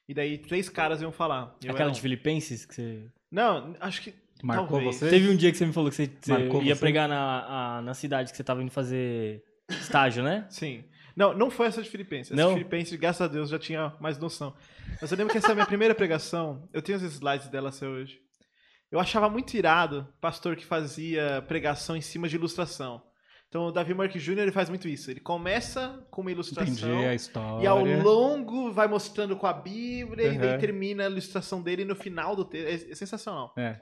E daí três caras iam falar. Eu Aquela era de. Filipenses que você. Não, acho que. Marcou talvez. você? Teve um dia que você me falou que você, você Marcou ia você? pregar na, a- na cidade que você tava indo fazer estágio, né? Sim. Não, não foi essa de Filipenses. Essa Não? de Filipenses, graças a Deus, já tinha mais noção. Mas eu lembro que essa é a minha primeira pregação. Eu tenho os slides dela até hoje. Eu achava muito irado pastor que fazia pregação em cima de ilustração. Então o Davi Mark Jr. ele faz muito isso. Ele começa com uma ilustração. Entendi a história. E ao longo vai mostrando com a Bíblia e daí Uhum. termina a ilustração dele no final do texto. É, é sensacional. É.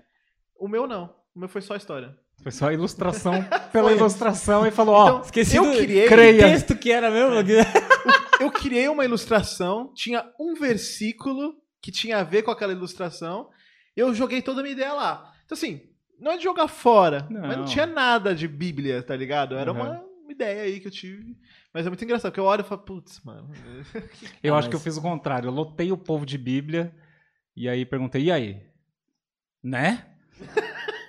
O meu não. O meu foi só a história. Foi só a ilustração pela ilustração e falou, ó, Então, Esqueci eu do criei, creia. que texto que era mesmo. eu criei uma ilustração, tinha um versículo que tinha a ver com aquela ilustração. Eu joguei toda a minha ideia lá. Então assim, não é de jogar fora, mas não Não. tinha nada de Bíblia, tá ligado? Era Uhum. uma, uma ideia aí que eu tive. Mas é muito engraçado, porque eu olho e falo, putz, mano. Eu acho que eu fiz o contrário. Eu lotei o povo de Bíblia e aí perguntei, e aí? Né?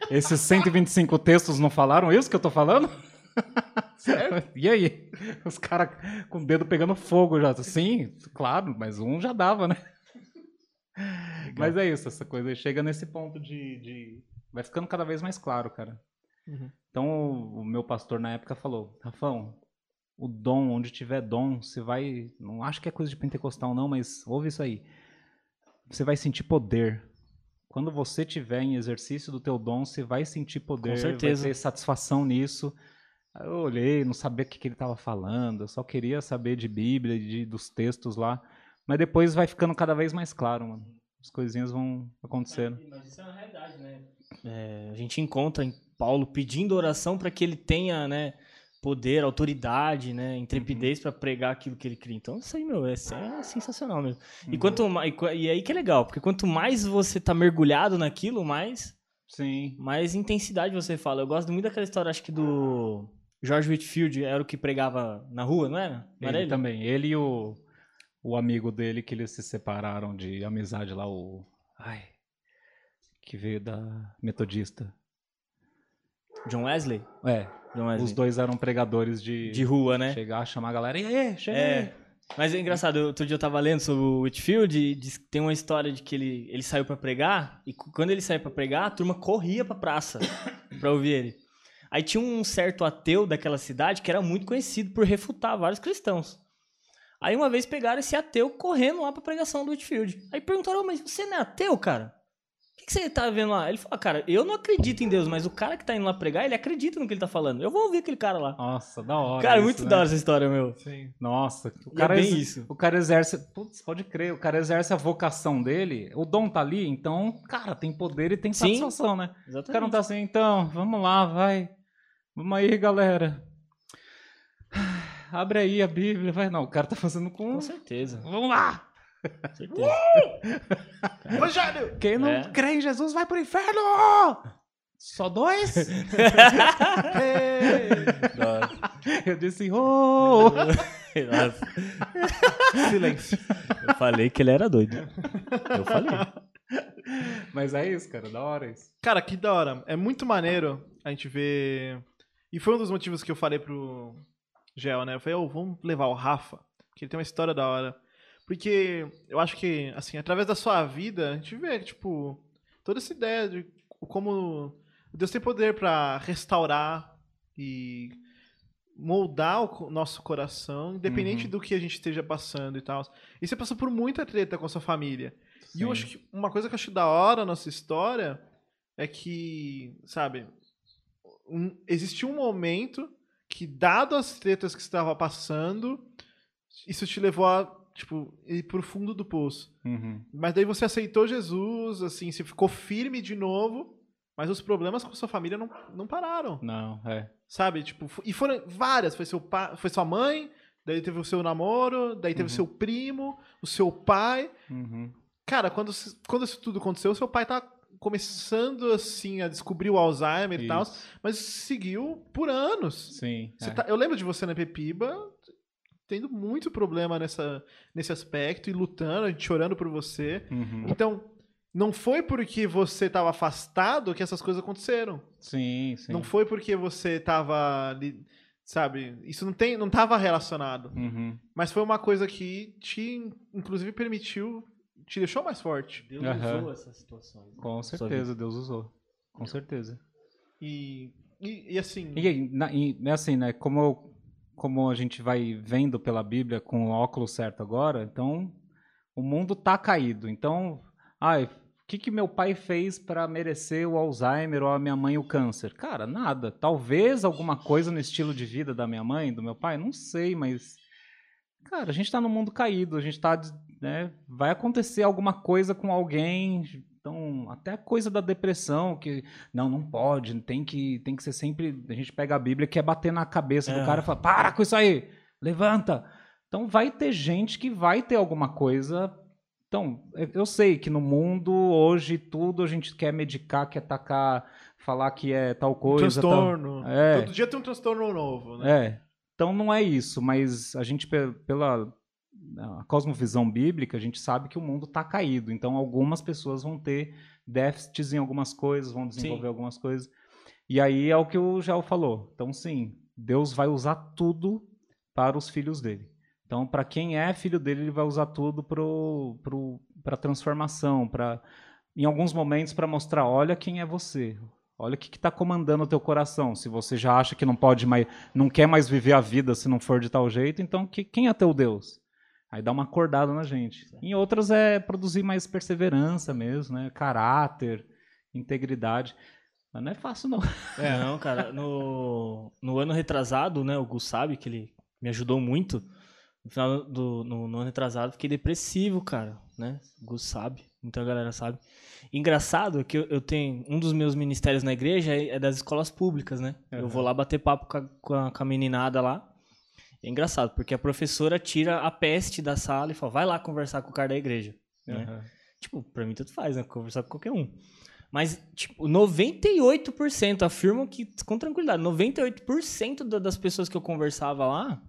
Esses 125 textos não falaram isso que eu tô falando? E aí? Os caras com o dedo pegando fogo já. Sim, claro, mas um já dava, né? Mas é isso, essa coisa chega nesse ponto de, de- Vai ficando cada vez mais claro, cara. Uhum. Então o, o meu pastor na época falou, Rafão, o dom, onde tiver dom, você vai. Não acho que é coisa de pentecostal, não, mas ouve isso aí. Você vai sentir poder. Quando você tiver em exercício do teu dom, você vai sentir poder, certeza. vai ter satisfação nisso. Eu olhei, não sabia o que, que ele estava falando, eu só queria saber de Bíblia, de, dos textos lá. Mas depois vai ficando cada vez mais claro, mano. As coisinhas vão acontecendo. Mas isso é uma realidade, né? É, a gente encontra em Paulo pedindo oração para que ele tenha, né, poder, autoridade, né, intrepidez para pregar aquilo que ele cria. Então, isso aí, meu, é, é sensacional mesmo. E Uhum. quanto mais, e aí que é legal, porque quanto mais você tá mergulhado naquilo, mais Sim. mais intensidade você fala. Eu gosto muito daquela história, acho que do George Whitfield, era o que pregava na rua, não era? Não era Ele ele? também. Ele e o, o amigo dele que eles se separaram de amizade lá, o. Ai. Que veio da Metodista. John Wesley? É, John Wesley. os dois eram pregadores de, De rua, né? chegar, chamar a galera. E aí, chega É. Mas é engraçado, outro dia eu tava lendo sobre o Whitfield e diz que tem uma história de que ele, ele saiu pra pregar e quando ele saiu pra pregar, a turma corria pra praça pra ouvir ele. Aí tinha um certo ateu daquela cidade que era muito conhecido por refutar vários cristãos. Aí uma vez pegaram esse ateu correndo lá pra pregação do Whitfield. Aí perguntaram, "Ô, mas você não é ateu, cara? O que, você tá vendo lá? Ele falou, cara, eu não acredito em Deus, mas o cara que tá indo lá pregar, ele acredita no que ele tá falando. Eu vou ouvir aquele cara lá. Nossa, da hora. cara, isso, muito né? da hora essa história, meu. Sim. Nossa, o E cara, é bem isso. o cara exerce. Putz, pode crer, o cara exerce a vocação dele, o dom tá ali, então, cara, tem poder e tem Sim. satisfação, né? O Exatamente. cara não tá assim, então, vamos lá, vai. Vamos aí, galera. Abre aí a Bíblia, vai. Não, o cara tá fazendo com. Com certeza. Vamos lá! Rogério! Quem não É. crê em Jesus vai pro inferno! Só dois? Eu disse, oh! Nossa, Silêncio. eu falei que ele era doido. Eu falei. Mas é isso, cara, da hora isso. Cara, que da hora. É muito maneiro a gente ver. E foi um dos motivos que eu falei pro Gel, né? Eu falei, ô, vamos levar o Rafa, que ele tem uma história da hora. Porque eu acho que, assim, através da sua vida, a gente vê, tipo, toda essa ideia de como Deus tem poder pra restaurar e moldar o nosso coração, independente Uhum. do que a gente esteja passando e tal. E você passou por muita treta com a sua família. E eu Sim. acho que uma coisa que eu acho da hora na nossa história é que, sabe, um, existiu um momento que, dado as tretas que você estava passando, isso te levou a, tipo, ir pro fundo do poço. Uhum. Mas daí você aceitou Jesus, assim, você ficou firme de novo, mas os problemas com sua família não, não pararam, Não, é. sabe? Tipo, e foram várias, foi, seu pa, foi sua mãe, daí teve o seu namoro, daí teve o Uhum. seu primo, o seu pai, Uhum. Cara, quando, quando isso tudo aconteceu, seu pai tá começando assim a descobrir o Alzheimer e tal, Isso. mas seguiu por anos. Sim. É. tá- eu lembro de você na Pepiba tendo muito problema nessa, nesse aspecto e lutando, gente chorando por você. Uhum. Então, não foi porque você estava afastado que essas coisas aconteceram. Sim, sim. Não foi porque você estava sabe? Isso não tem, não estava relacionado. Uhum. Mas foi uma coisa que te, inclusive, permitiu, te deixou mais forte. Deus Aham. usou essas situações. né? Com certeza, Deus usou. Com certeza. E, e, e assim. E, e, é assim, né? Como, eu- como a gente vai vendo pela Bíblia com o óculos certo agora, então o mundo tá caído. Então, ai, o que, que meu pai fez para merecer o Alzheimer ou a minha mãe o câncer? Cara, nada. Talvez alguma coisa no estilo de vida da minha mãe, do meu pai, não sei, mas. Cara, a gente tá no mundo caído, a gente tá. Né, vai acontecer alguma coisa com alguém. Então, até a coisa da depressão, que não, não pode, tem que, tem que ser sempre. A gente pega a Bíblia que é bater na cabeça do É. cara e fala: para com isso aí, levanta. Então, vai ter gente que vai ter alguma coisa. Então, eu- sei que no mundo, hoje, tudo a gente quer medicar, quer atacar, falar que é tal um coisa. tal- transtorno. É. Todo dia tem um transtorno novo, né? é. Então não é isso, mas a gente, pe- pela a cosmovisão bíblica, a gente sabe que o mundo está caído. Então algumas pessoas vão ter déficits em algumas coisas, vão desenvolver Sim. algumas coisas. E aí é o que o Gel falou. Então, sim, Deus vai usar tudo para os filhos dele. Então, para quem é filho dele, ele vai usar tudo para a transformação, para em alguns momentos para mostrar, olha quem é você. Olha o que está comandando o teu coração. Se você já acha que não pode mais, não quer mais viver a vida se não for de tal jeito, então que, quem é teu Deus? Aí dá uma acordada na gente. Em outras é produzir mais perseverança mesmo, né? Caráter, integridade. Mas não é fácil não. É, não, cara, no, no ano retrasado, né, o Gus sabe que ele me ajudou muito. No final do no, no ano retrasado, fiquei depressivo, cara, né? O Gus sabe, muita galera sabe. Engraçado é que eu, eu tenho, um dos meus ministérios na igreja é, é das escolas públicas, né? Eu Aham. vou lá bater papo com a, com a, com a meninada lá. É engraçado, porque a professora tira a peste da sala e fala, vai lá conversar com o cara da igreja. Né? Tipo, pra mim tanto faz, né? Conversar com qualquer um. Mas, tipo, 98% afirmam que, com tranquilidade, 98% da- das pessoas que eu conversava lá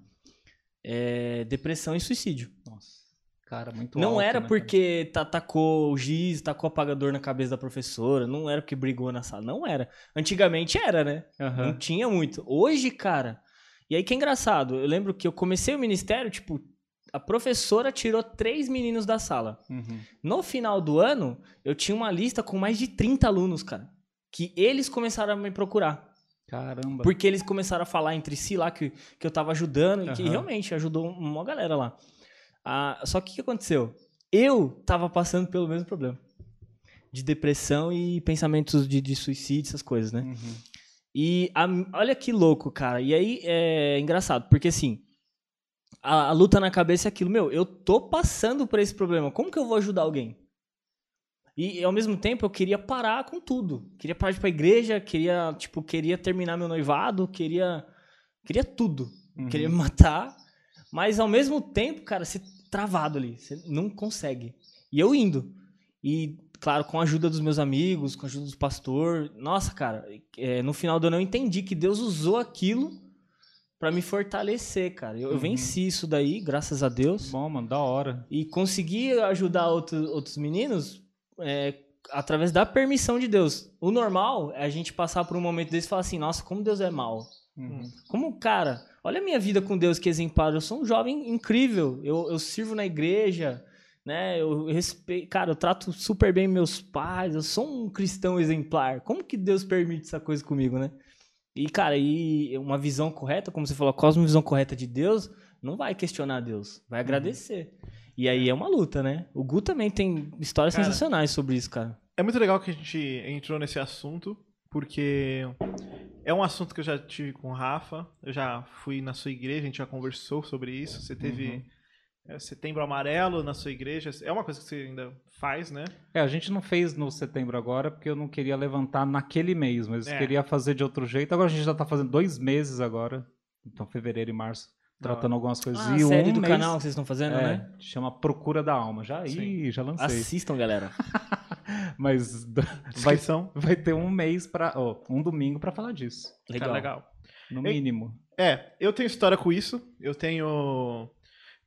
é depressão e suicídio. Nossa. Cara, muito não alto, era né, porque ta- tacou o giz, tacou apagador na cabeça da professora, não era porque brigou na sala, não era. Antigamente era, né? cara? Não tinha muito. Hoje, cara. E aí que é engraçado. Eu lembro que eu comecei o ministério, tipo, a professora tirou três meninos da sala. Uhum. No final do ano, eu tinha uma lista com mais de 30 alunos, cara. Que eles começaram a me procurar. Caramba. Porque eles começaram a falar entre si lá que, que eu tava ajudando e que realmente ajudou uma galera lá. Ah, só que o que aconteceu? Eu tava passando pelo mesmo problema. de depressão e pensamentos de, de suicídio, essas coisas, né? Uhum. E a- olha que louco, cara. E aí é engraçado, porque assim, a, a luta na cabeça é aquilo, meu, eu tô passando por esse problema. Como que eu vou ajudar alguém? E ao mesmo tempo eu queria parar com tudo. Queria parar de ir pra igreja, queria, tipo, queria terminar meu noivado, queria queria tudo. Uhum. Queria me matar, mas ao mesmo tempo, cara, você travado ali, você não consegue. E eu indo. E claro, com a ajuda dos meus amigos, com a ajuda do pastor. Nossa, cara, é, no final do ano eu entendi que Deus usou aquilo pra me fortalecer, cara. Eu, eu Uhum. venci isso daí, graças a Deus. Bom, mano, da hora. E consegui ajudar outro- outros meninos é, através da permissão de Deus. O normal é a gente passar por um momento desse e falar assim: nossa, como Deus é mal. Uhum. Como, cara, olha a minha vida com Deus que exemplar. Eu sou um jovem incrível. Eu, eu sirvo na igreja, né? Eu respeito, cara, eu trato super bem meus pais. Eu sou um cristão exemplar. Como que Deus permite essa coisa comigo, né? E, cara, e uma visão correta, como você falou, a cosmovisão correta de Deus, não vai questionar Deus, vai agradecer. E aí é uma luta, né? O Gu também tem histórias Cara, sensacionais sobre isso, cara. É muito legal que a gente entrou nesse assunto, porque é um assunto que eu já tive com o Rafa. Eu já fui na sua igreja, a gente já conversou sobre isso. Você teve é, setembro amarelo na sua igreja. É uma coisa que você ainda faz, né? É, a gente não fez no setembro agora porque eu não queria levantar naquele mês, mas É. queria fazer de outro jeito. Agora a gente já tá fazendo dois meses agora, então fevereiro e março, tratando algumas coisas. Ah, a e série um do mês, canal que vocês estão fazendo, é, né? chama Procura da Alma. Já, Sim. ih, já lancei. Assistam, galera. Mas vai, Descrição. vai ter um mês para, um domingo pra falar disso, Legal. Cara, legal. no Ei. mínimo. É, eu tenho história com isso. Eu tenho.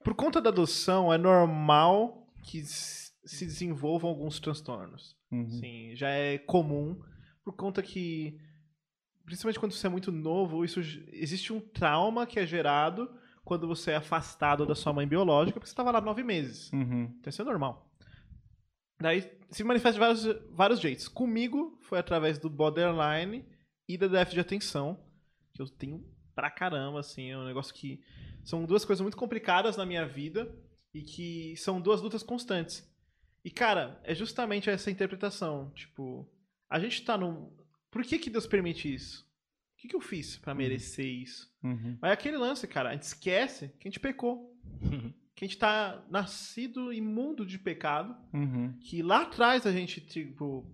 Por conta da adoção, é normal que se desenvolvam alguns transtornos. Uhum. Sim, já é comum, por conta que, principalmente quando você é muito novo, isso existe um trauma que é gerado quando você é afastado da sua mãe biológica, porque você estava lá nove meses. Uhum. Então isso é normal. Daí se manifesta de vários, vários jeitos. Comigo foi através do borderline e da déficit de atenção, que eu tenho pra caramba, assim, é um negócio que são duas coisas muito complicadas na minha vida e que são duas lutas constantes. E cara, é justamente essa interpretação, tipo, a gente tá num Por que que Deus permite isso? O que que eu fiz pra merecer isso? Uhum. Mas é aquele lance, cara, a gente esquece que a gente pecou, que a gente tá nascido imundo de pecado Uhum. que lá atrás a gente, tipo,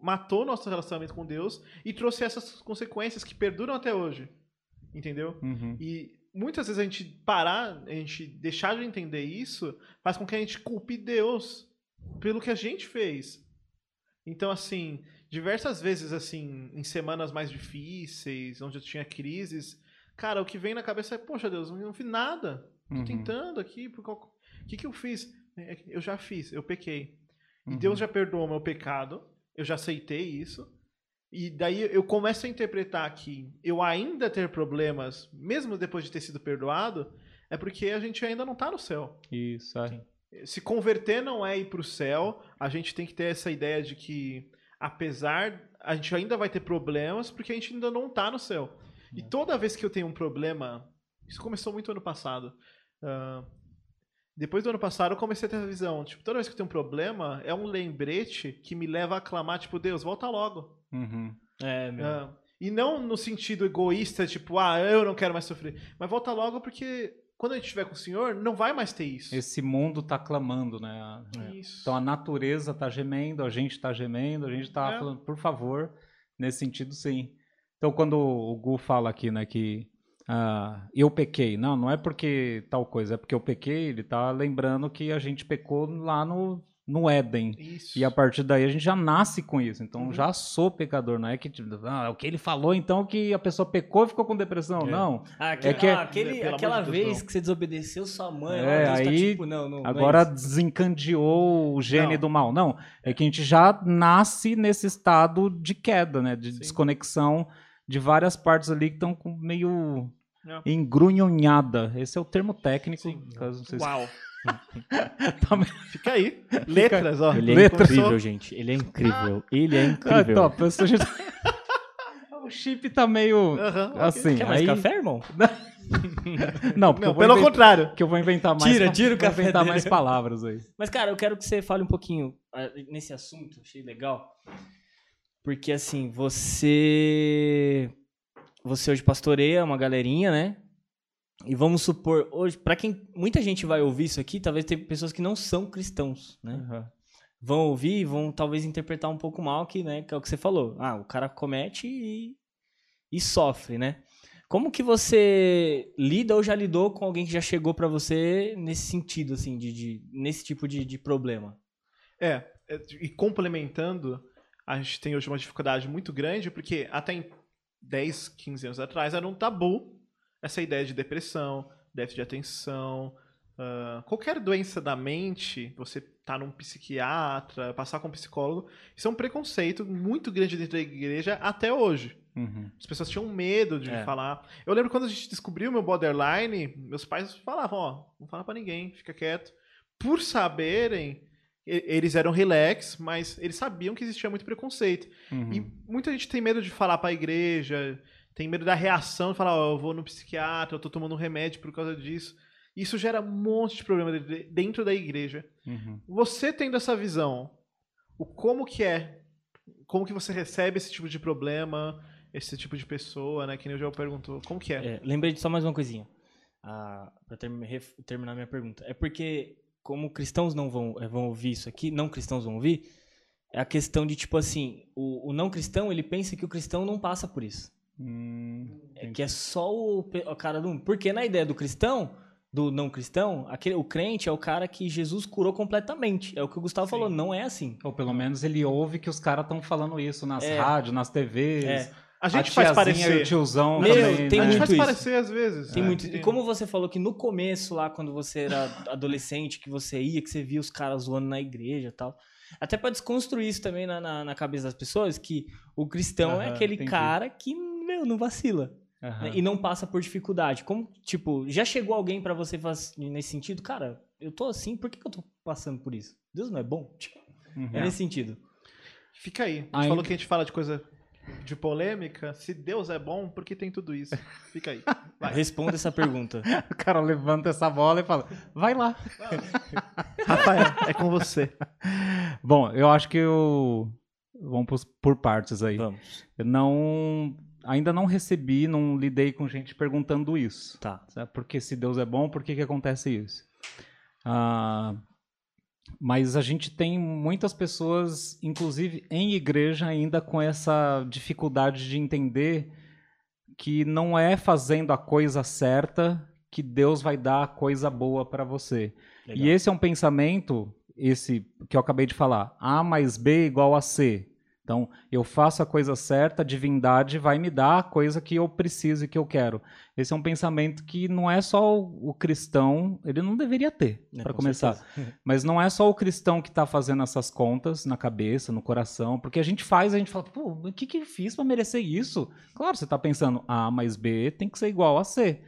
matou nosso relacionamento com Deus e trouxe essas consequências que perduram até hoje. Entendeu? Uhum. E muitas vezes a gente parar, a gente deixar de entender isso, faz com que a gente culpe Deus pelo que a gente fez. Então, assim, diversas vezes, assim, em semanas mais difíceis, onde eu tinha crises, cara, o que vem na cabeça é, poxa, Deus, eu não fiz nada. Tô Uhum. tentando aqui, por qual... o que, que eu fiz? É, Eu já fiz, eu pequei. E Uhum. Deus já perdoou o meu pecado, eu já aceitei isso. E daí eu começo a interpretar que eu ainda ter problemas, mesmo depois de ter sido perdoado, é porque a gente ainda não tá no céu. Isso, é. Se converter não é ir pro céu, a gente tem que ter essa ideia de que, apesar, a gente ainda vai ter problemas porque a gente ainda não tá no céu. E toda vez que eu tenho um problema, isso começou muito ano passado. ah, depois do ano passado, eu comecei a ter essa visão. Tipo, toda vez que eu tenho um problema, é um lembrete que me leva a clamar, tipo, Deus, volta logo. Uhum. É, meu. Ah, e não no sentido egoísta, tipo, ah, eu não quero mais sofrer. Mas volta logo porque quando a gente estiver com o Senhor, não vai mais ter isso. Esse mundo tá clamando, né? A- Isso. Então a natureza tá gemendo, a gente tá gemendo, a gente tá É. falando, por favor, nesse sentido, sim. Então quando o Gu fala aqui, né, que ah, eu pequei, não, não é porque tal coisa, é porque eu pequei, ele tá lembrando que a gente pecou lá no, no Éden. Isso. E a partir daí a gente já nasce com isso. Então Uhum. já sou pecador, não é que tipo, ah, o que ele falou então que a pessoa pecou e ficou com depressão. É. Não. Ah, aquele, que- ah, aquele- amor aquela de vez não. que você desobedeceu sua mãe, É, tá aí, tipo, não, não, não é Agora isso. desencandeou o gene Não. do mal. Não, é que a gente já nasce nesse estado de queda, né? De Sim. desconexão de várias partes ali que estão meio É. engrunhonhada. Esse é o termo técnico. Sim. Caso vocês... Uau. Tá Fica aí. Letras, ó. Ele é Letra. incrível, gente. Ele é incrível. Ele é Ah, incrível. top. Essa gente- o chip tá meio ok. assim. Quer mais aí... café, irmão? Não, porque Não, eu pelo inven- contrário. que eu vou inventar mais. Tira, tira o vou café inventar dele. mais palavras aí. Mas, cara, eu quero que você fale um pouquinho ah, nesse assunto, achei legal. Porque, assim, você. Você hoje pastoreia uma galerinha, né? E vamos supor, hoje, pra quem. Muita gente vai ouvir isso aqui, talvez tem pessoas que não são cristãos, né? Vão ouvir e vão talvez interpretar um pouco mal, que, né, que é o que você falou. Ah, o cara comete e, e sofre, né? Como que você lida ou já lidou com alguém que já chegou pra você nesse sentido, assim, de, de- nesse tipo de, de problema? É, é, e complementando, a gente tem hoje uma dificuldade muito grande, porque até em 10, 15 anos atrás era um tabu essa ideia de depressão, déficit de atenção, ah, qualquer doença da mente, você tá num psiquiatra, passar com um psicólogo, isso é um preconceito muito grande dentro da igreja até hoje. Uhum. As pessoas tinham medo de É. falar. Eu lembro quando a gente descobriu o meu borderline, meus pais falavam, ó, não fala pra ninguém, fica quieto. Por saberem, eles eram relax, mas eles sabiam que existia muito preconceito. Uhum. E muita gente tem medo de falar pra igreja, tem medo da reação, de falar, ó, eu vou no psiquiatra, eu tô tomando um remédio por causa disso. Isso gera um monte de problema de- dentro da igreja. Uhum. Você tendo essa visão, o como que é, como que você recebe esse tipo de problema, esse tipo de pessoa, né? Que nem o João perguntou, como que é? É, lembrei de só mais uma coisinha. Ah, pra termi- ref- terminar minha pergunta. É porque, como cristãos não vão, eh, vão ouvir isso aqui, não cristãos vão ouvir, é a questão de, tipo assim, o, o não cristão, ele pensa que o cristão não passa por isso. Hum, É que é só o, o cara do. Porque na ideia do cristão, do não cristão, aquele, o crente é o cara que Jesus curou completamente. É o que o Gustavo falou, não é assim. Ou pelo menos ele ouve que os caras estão falando isso nas É. rádios, nas TVs. É. A gente a faz tiazinha e o parecer. tiozão Meu, também, tem a né? gente muito faz isso. parecer às vezes. Tem É, muito. E como você falou que no começo, lá, quando você era adolescente, que você ia, que você via os caras zoando na igreja e tal. Até pra desconstruir isso também na, na, na cabeça das pessoas, que o cristão é Aham, aquele entendi. cara que, meu, não vacila. Né, E não passa por dificuldade. Como, tipo, já chegou alguém pra você nesse sentido? Cara, eu tô assim, por que, que eu tô passando por isso? Deus não é bom? Tipo, Uhum. é nesse sentido. Fica aí. A gente falou que a gente fala de coisa de polêmica. Se Deus é bom, por que tem tudo isso? Fica aí. Vai. Responda essa pergunta. O cara levanta essa bola e fala, vai lá. Rafael, é com você. Bom, eu acho que eu... Vamos por partes aí. Vamos. Eu não... Ainda não recebi, não lidei com gente perguntando isso. Tá. Sabe? Porque se Deus é bom, por que, que acontece isso? Ah, mas a gente tem muitas pessoas, inclusive em igreja, ainda com essa dificuldade de entender que não é fazendo a coisa certa que Deus vai dar a coisa boa para você. Legal. E esse é um pensamento, esse que eu acabei de falar, A mais B igual a C. Então, eu faço a coisa certa, a divindade vai me dar a coisa que eu preciso e que eu quero. Esse é um pensamento que não é só o, cristão, ele não deveria ter, É, para com começar. certeza. Mas não é só o cristão que está fazendo essas contas na cabeça, no coração, porque a gente faz, a gente fala, pô, o que, que eu fiz para merecer isso? Claro, você está pensando, A mais B tem que ser igual a C.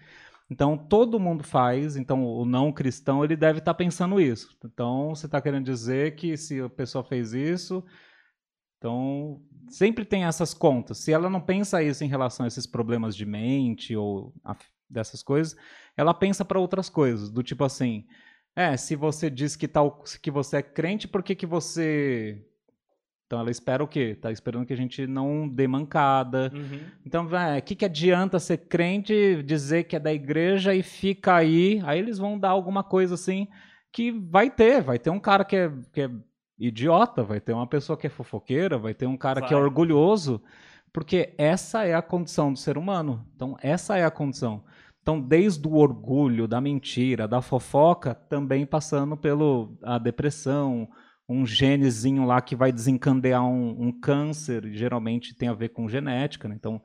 Então, todo mundo faz, então o não cristão, ele deve estar pensando isso. Então, você está querendo dizer que se a pessoa fez isso, então sempre tem essas contas. Se ela não pensa isso em relação a esses problemas de mente ou a- dessas coisas, ela pensa para outras coisas, do tipo assim, é, se você diz que, tal, que você é crente, por que, que você. Então ela espera o quê? Tá esperando que a gente não dê mancada. Uhum. Então, o que, que adianta ser crente, dizer que é da igreja e fica aí? Aí eles vão dar alguma coisa assim que vai ter. Vai ter um cara que é, que é idiota, vai ter uma pessoa que é fofoqueira, vai ter um cara que é Vai. orgulhoso, porque essa é a condição do ser humano. Então, essa é a condição. Então, desde o orgulho, da mentira, da fofoca, também passando pelo a depressão, um genezinho lá que vai desencadear um, um câncer, geralmente tem a ver com genética, né? Então,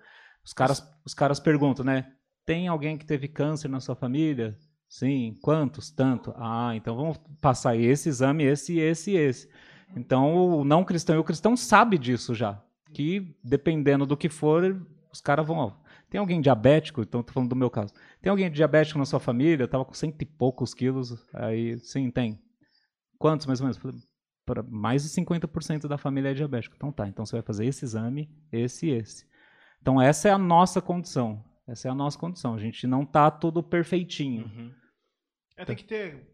os caras, os caras perguntam, né? Tem alguém que teve câncer na sua família? Sim. Quantos? Tanto. Ah, então vamos passar esse exame, esse, esse e esse. Então, o não cristão e o cristão sabe disso já. Que, dependendo do que for, os caras vão... Tem alguém diabético? Então, tô falando do meu caso. Tem alguém diabético na sua família? Eu tava com cento e poucos quilos. Aí, sim, tem. Quantos, mais ou menos? Para mais de 50% da família é diabético. Então tá, então você vai fazer esse exame, esse e esse. Então essa é a nossa condição. Essa é a nossa condição. A gente não tá tudo perfeitinho. Uhum. É, tem que ter.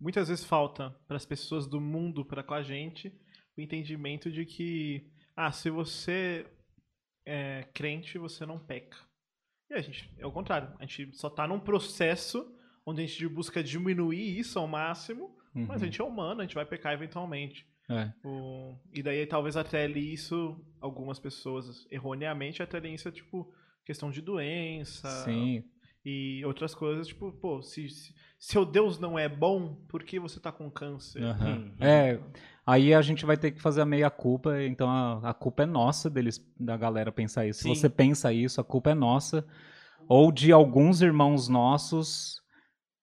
Muitas vezes falta para as pessoas do mundo para com a gente o entendimento de que, ah, se você é crente, você não peca. E a gente, é o contrário. A gente só tá num processo onde a gente busca diminuir isso ao máximo, mas a Uhum. gente é humano, a gente vai pecar eventualmente. É. O- E daí talvez atrele isso, algumas pessoas erroneamente atrelem isso a, tipo, questão de doença Sim. E outras coisas, tipo, pô, se, se seu Deus não é bom, por que você tá com câncer? Uhum. É, aí a gente vai ter que fazer a meia culpa, então a, a culpa é nossa deles, da galera pensar isso. Sim. Se você pensa isso, a culpa é nossa, ou de alguns irmãos nossos,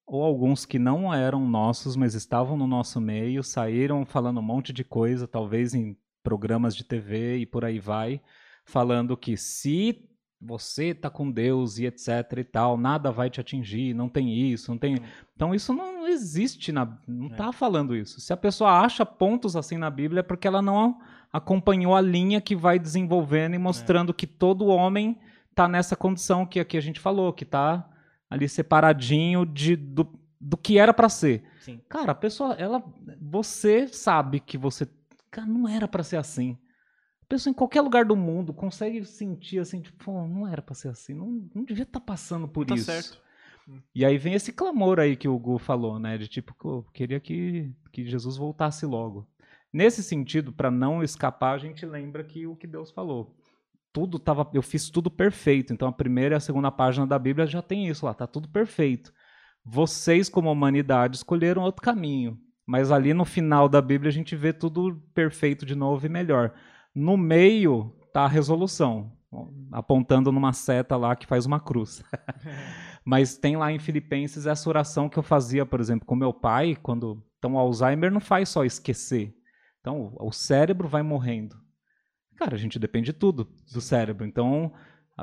ou alguns que não eram nossos, mas estavam no nosso meio, saíram falando um monte de coisa, talvez em programas de TV e por aí vai, falando que se você tá com Deus e etc e tal, nada vai te atingir, não tem isso, não tem. Então isso não existe na, não É. tá falando isso. Se a pessoa acha pontos assim na Bíblia é porque ela não acompanhou a linha que vai desenvolvendo e mostrando que todo homem tá nessa condição que aqui a gente falou, que tá ali separadinho de, do, do que era para ser. Sim. Cara, a pessoa, ela, você sabe que você, cara, não era para ser assim. Pessoa em qualquer lugar do mundo consegue sentir assim, tipo, não era para ser assim, não, não devia estar passando por tá isso. certo. E aí vem esse clamor aí que o Gu falou, né, de tipo, queria que, que Jesus voltasse logo. Nesse sentido, para não escapar, a gente lembra que o que Deus falou. Tudo tava, eu fiz tudo perfeito. Então a primeira e a segunda página da Bíblia já tem isso lá, tá tudo perfeito. Vocês como humanidade escolheram outro caminho, mas ali no final da Bíblia a gente vê tudo perfeito de novo e melhor. No meio tá a resolução, apontando numa seta lá que faz uma cruz. Mas tem lá em Filipenses essa oração que eu fazia, por exemplo, com meu pai, quando. Então, o Alzheimer não faz só esquecer. Então, o cérebro vai morrendo. Cara, a gente depende de tudo do cérebro. Então,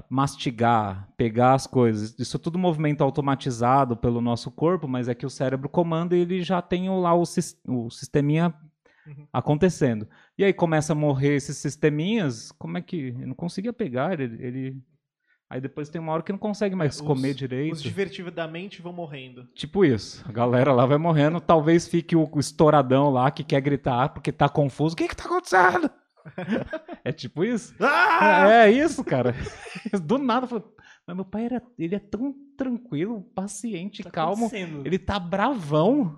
mastigar, pegar as coisas, isso é tudo movimento automatizado pelo nosso corpo, mas é que o cérebro comanda e ele já tem lá o, o sisteminha Uhum. acontecendo. E aí começa a morrer esses sisteminhas, como é que. Eu não conseguia pegar, ele. ele- Aí depois tem uma hora que não consegue mais Os- comer direito. Os divertidamente vão morrendo. Tipo isso. A galera lá vai morrendo. Talvez fique o, estouradão lá que quer gritar porque tá confuso. O que que tá acontecendo? é tipo isso. Ah! É, é isso, cara. Do nada, falei, mas meu pai era, ele é tão tranquilo, paciente, Tá calmo. Ele tá bravão.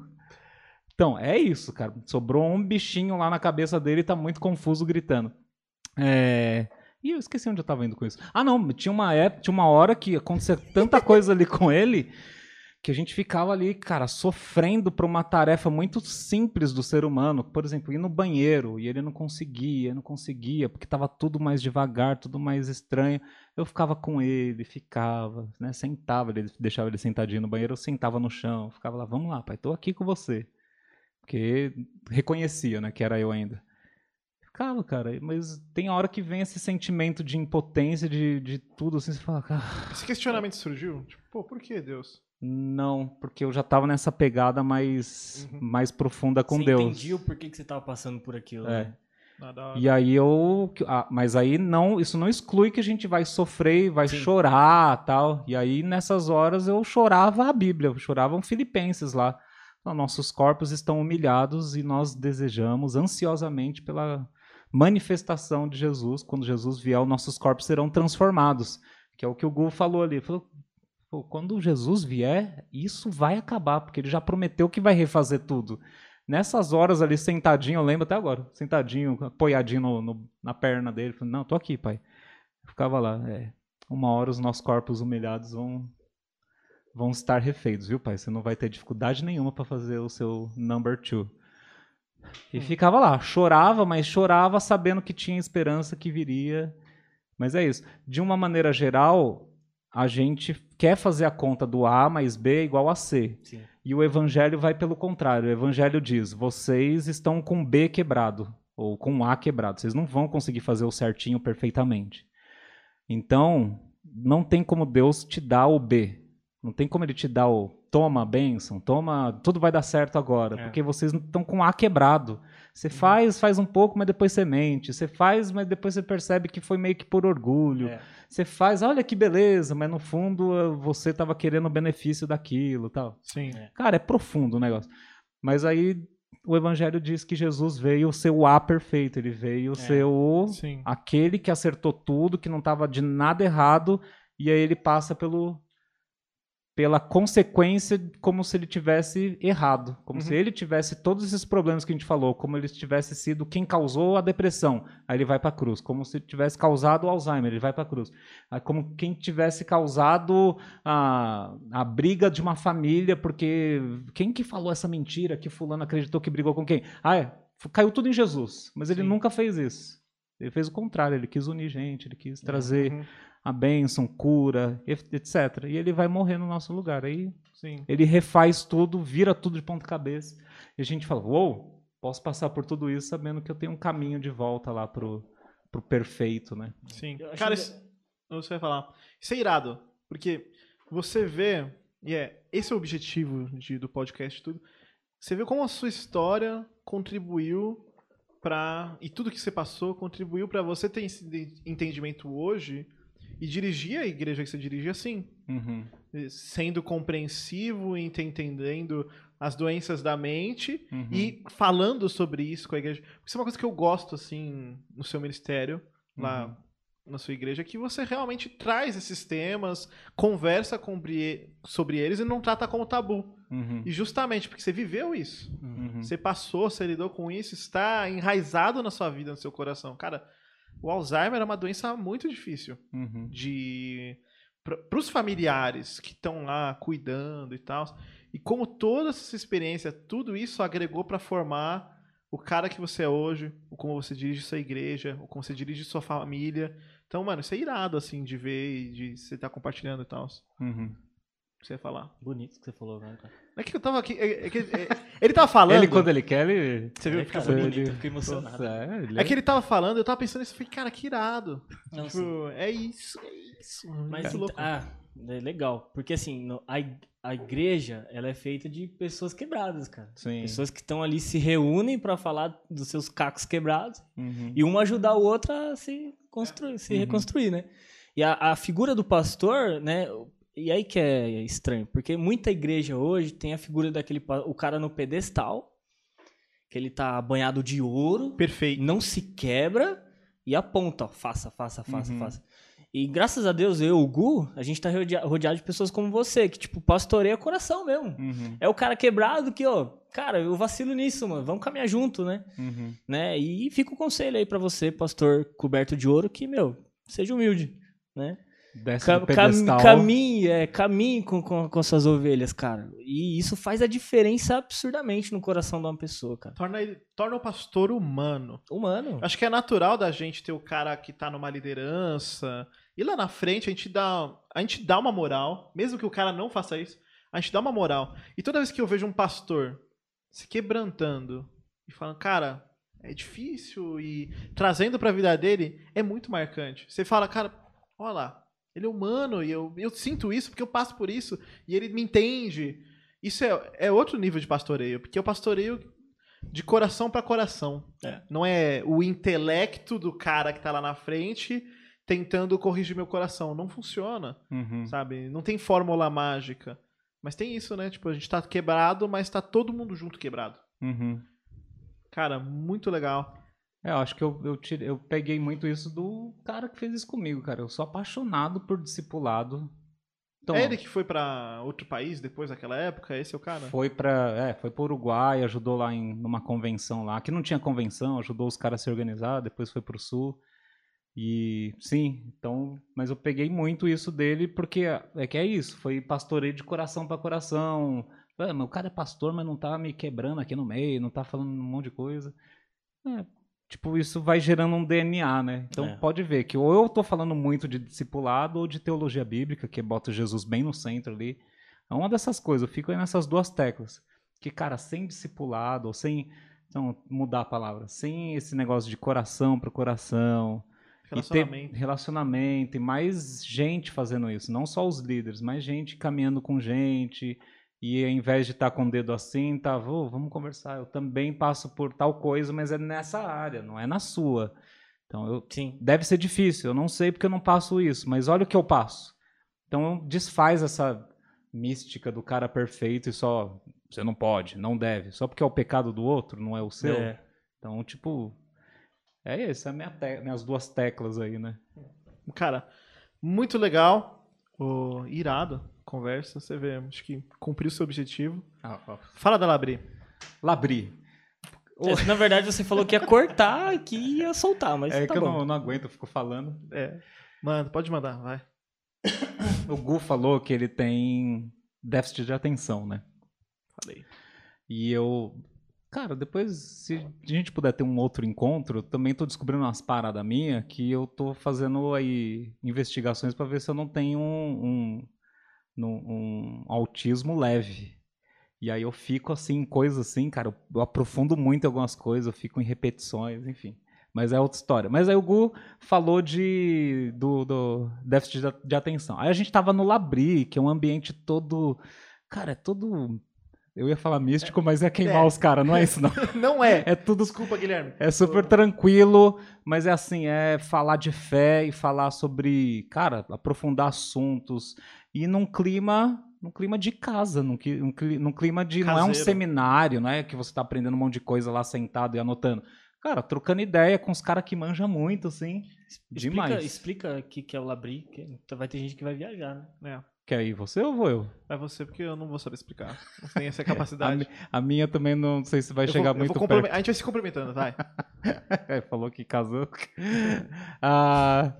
Então, é isso, cara. Sobrou um bichinho lá na cabeça dele e tá muito confuso gritando. É... Ih, eu esqueci onde eu tava indo com isso. Ah, não, tinha uma época, tinha uma hora que acontecia tanta coisa ali com ele que a gente ficava ali, cara, sofrendo por uma tarefa muito simples do ser humano. Por exemplo, ir no banheiro e ele não conseguia, não conseguia, porque tava tudo mais devagar, tudo mais estranho. Eu ficava com ele, ficava, né, sentava, ele deixava ele sentadinho no banheiro, eu sentava no chão, ficava lá, vamos lá, pai, tô aqui com você. Porque reconhecia, né, que era eu ainda. Ficava, cara, mas tem hora que vem esse sentimento de impotência, de, de tudo, assim, você fala, cara, Esse questionamento surgiu? Tipo, pô, por que Deus? não, porque eu já tava nessa pegada mais, Uhum. mais profunda com você Deus. entendia o porquê que você tava passando por aquilo. É. né? E aí eu. ah, mas aí não, isso não exclui que a gente vai sofrer, vai Sim. chorar tal. E aí nessas horas eu chorava a Bíblia, eu chorava um Filipenses lá. Nossos corpos estão humilhados e nós desejamos ansiosamente pela manifestação de Jesus. Quando Jesus vier, os nossos corpos serão transformados. Que é o que o Gu falou ali. Falou, "Pô, quando Jesus vier, isso vai acabar, porque ele já prometeu que vai refazer tudo. Nessas horas ali, sentadinho, eu lembro até agora, sentadinho, apoiadinho no- no- na perna dele, falando, não, tô aqui, pai. Eu ficava lá, é, uma hora os nossos corpos humilhados vão, vão estar refeitos, viu, pai? Você não vai ter dificuldade nenhuma para fazer o seu number two. E ficava lá, chorava, mas chorava sabendo que tinha esperança que viria. Mas é isso. De uma maneira geral, a gente quer fazer a conta do A mais B igual a C. Sim. E o evangelho vai pelo contrário. O evangelho diz: vocês estão com B quebrado, ou com A quebrado. Vocês não vão conseguir fazer o certinho perfeitamente. Então, não tem como Deus te dar o B. Não tem como ele te dar o toma a bênção, toma, tudo vai dar certo agora, É. porque vocês estão com A quebrado. Você Uhum. faz, faz um pouco, mas depois você mente. Você faz, mas depois você percebe que foi meio que por orgulho. É. Você faz, olha que beleza, mas no fundo eh, você estava querendo o benefício daquilo, tal. Sim. É. Cara, é profundo o negócio. Mas aí o evangelho diz que Jesus veio ser o A perfeito, ele veio ser o Sim. aquele que acertou tudo, que não estava de nada errado, e aí ele passa pelo pela consequência como se ele tivesse errado, como se Uhum. ele tivesse todos esses problemas que a gente falou, como ele tivesse sido quem causou a depressão, aí ele vai para a cruz, como se tivesse causado o Alzheimer, ele vai para a cruz, Aí como quem tivesse causado a, a briga de uma família, porque quem que falou essa mentira que fulano acreditou que brigou com quem? Ah, é, caiu tudo em Jesus, mas ele Sim. nunca fez isso. Ele fez o contrário, ele quis unir gente, ele quis trazer Uhum. a bênção, cura, etc. E ele vai morrer no nosso lugar. Aí Sim. ele refaz tudo, vira tudo de ponta cabeça. E a gente fala, uou, posso passar por tudo isso sabendo que eu tenho um caminho de volta lá pro, pro perfeito, né? Sim. Cara, que- isso, você vai falar. Isso é irado. Porque você vê, e é, esse é o objetivo de- do podcast e tudo. Você vê como a sua história contribuiu para e tudo que você passou contribuiu para você ter esse entendimento hoje e dirigir a igreja que você dirige assim, Uhum. sendo compreensivo, ent- entendendo as doenças da mente Uhum. e falando sobre isso com a igreja. Isso é uma coisa que eu gosto, assim, no seu ministério, lá Uhum. na sua igreja, que você realmente traz esses temas, conversa sobre eles e não trata como tabu. Uhum. E justamente porque você viveu isso. Uhum. Você passou, você lidou com isso, está enraizado na sua vida, no seu coração. Cara, o Alzheimer é uma doença muito difícil Uhum. de para os familiares que estão lá cuidando e tal. E como toda essa experiência, tudo isso agregou para formar o cara que você é hoje, o como você dirige sua igreja, o como você dirige sua família. Então, mano, isso é irado assim de ver e de você estar compartilhando e tal. Uhum. Você ia falar. Bonito que você falou, né, cara? É que eu tava aqui, é, é que, é, ele tava falando. Ele, quando ele quer, ele. Você viu? É, Fica bonito. eu fiquei emocionado. É, ele É que ele tava falando, eu tava pensando isso, eu falei, cara, que irado. Não. Tipo, é isso, é isso. Mas louco. ah, é legal, porque assim, no- a, a igreja, ela é feita de pessoas quebradas, cara. Sim. Pessoas que estão ali se reúnem pra falar dos seus cacos quebrados Uhum. e uma ajudar o outro a se construir, se Uhum. reconstruir, né? E a, a figura do pastor, né? E aí que é estranho, porque muita igreja hoje tem a figura daquele o cara no pedestal, que ele tá banhado de ouro, Perfeito. não se quebra e aponta, ó, faça, faça, faça, Uhum. faça. E graças a Deus, eu, o Gu, a gente tá rodea- rodeado de pessoas como você, que, tipo, pastoreia coração mesmo. Uhum. É o cara quebrado que, ó, cara, eu vacilo nisso, mano, vamos caminhar junto, né? Uhum. né? E fica o conselho aí pra você, pastor coberto de ouro, que, meu, seja humilde, né? Desce Cam pedestal. caminhe, é, caminhe com, com, com suas ovelhas, cara. E isso faz a diferença absurdamente no coração de uma pessoa, cara. Torna, ele, torna o pastor humano. Humano. Acho que é natural da gente ter o cara que tá numa liderança. E lá na frente a gente dá, a gente dá uma moral, mesmo que o cara não faça isso, a gente dá uma moral. E toda vez que eu vejo um pastor se quebrantando e falando, cara, é difícil e trazendo pra vida dele, é muito marcante. Você fala, cara, olha lá, ele é humano e eu, eu sinto isso porque eu passo por isso e ele me entende. Isso é, é outro nível de pastoreio, porque eu pastoreio de coração pra coração. É. Não é o intelecto do cara que tá lá na frente tentando corrigir meu coração. Não funciona, Uhum. sabe? Não tem fórmula mágica. Mas tem isso, né? Tipo, a gente tá quebrado, mas tá todo mundo junto quebrado. Uhum. Cara, muito legal. É, eu acho que eu, eu, tirei- eu peguei muito isso do cara que fez isso comigo, cara. Eu sou apaixonado por discipulado. Então, é ele que foi pra outro país depois daquela época? Esse é o cara? foi para é, foi pro Uruguai, ajudou lá em numa convenção lá, que não tinha convenção, ajudou os caras a se organizar, depois foi pro sul. E sim, então, mas eu peguei muito isso dele porque é que é isso, foi pastoreio de coração para coração. Ah, mas o cara é pastor, mas não tá me quebrando aqui no meio, não tá falando um monte de coisa. É, tipo, isso vai gerando um DNA, né? Então É. pode ver que ou eu tô falando muito de discipulado ou de teologia bíblica, que bota Jesus bem no centro ali. É uma dessas coisas, eu fico aí nessas duas teclas. Que, cara, sem discipulado, ou sem. Então, mudar a palavra. Sem esse negócio de coração para coração. E ter Relacionamento. relacionamento e mais gente fazendo isso. Não só os líderes, mais gente caminhando com gente. E ao invés de estar com o dedo assim, tá, "Vô, vamos conversar. Eu também passo por tal coisa, mas é nessa área, não é na sua. Então eu Sim. deve ser difícil. Eu não sei porque eu não passo isso, mas olha o que eu passo. Então desfaz essa mística do cara perfeito e só você não pode, não deve, só porque é o pecado do outro, não é o seu. É. Então, tipo, é isso, é minha te- minhas duas teclas aí, né? Cara, muito legal. O irado, conversa, você vê, acho que cumpriu seu objetivo. Fala da Labri. Labri. É, Na verdade, você falou que ia cortar e que ia soltar, mas É tá que eu bom. não, não aguento, eu fico falando. É. Manda, pode mandar, vai. O Gu falou que ele tem déficit de atenção, né? Falei. E eu. Cara, depois, se a gente puder ter um outro encontro, eu também tô descobrindo umas paradas minhas que eu tô fazendo aí investigações para ver se eu não tenho um, um, um- um autismo leve. E aí eu fico assim, coisas assim, cara, eu, aprofundo muito algumas coisas, eu fico em repetições, enfim. Mas é outra história. Mas aí o Gu falou de do, do déficit de atenção. Aí a gente tava no Labri, que é um ambiente todo. Cara, é todo. Eu ia falar místico, mas é queimar É. os caras, não é isso, não. Não é. É tudo. Desculpa, Guilherme. É super tranquilo, mas é assim, é falar de fé e falar sobre, cara, aprofundar assuntos e num clima, num clima de casa, num, num cli- num clima de não é um Caseiro. seminário, não é que você tá aprendendo um monte de coisa lá sentado e anotando. Cara, trocando ideia com os caras que manjam muito, assim. Demais. Explica, explica o que, que é o Labri, que vai ter gente que vai viajar, né? É. Quer ir você ou vou eu? É você, porque eu não vou saber explicar. Não tem essa A, capacidade. mi- a minha também não sei se vai Eu chegar vou muito perto. A gente vai se complementando, vai. É, falou que casou. Ah,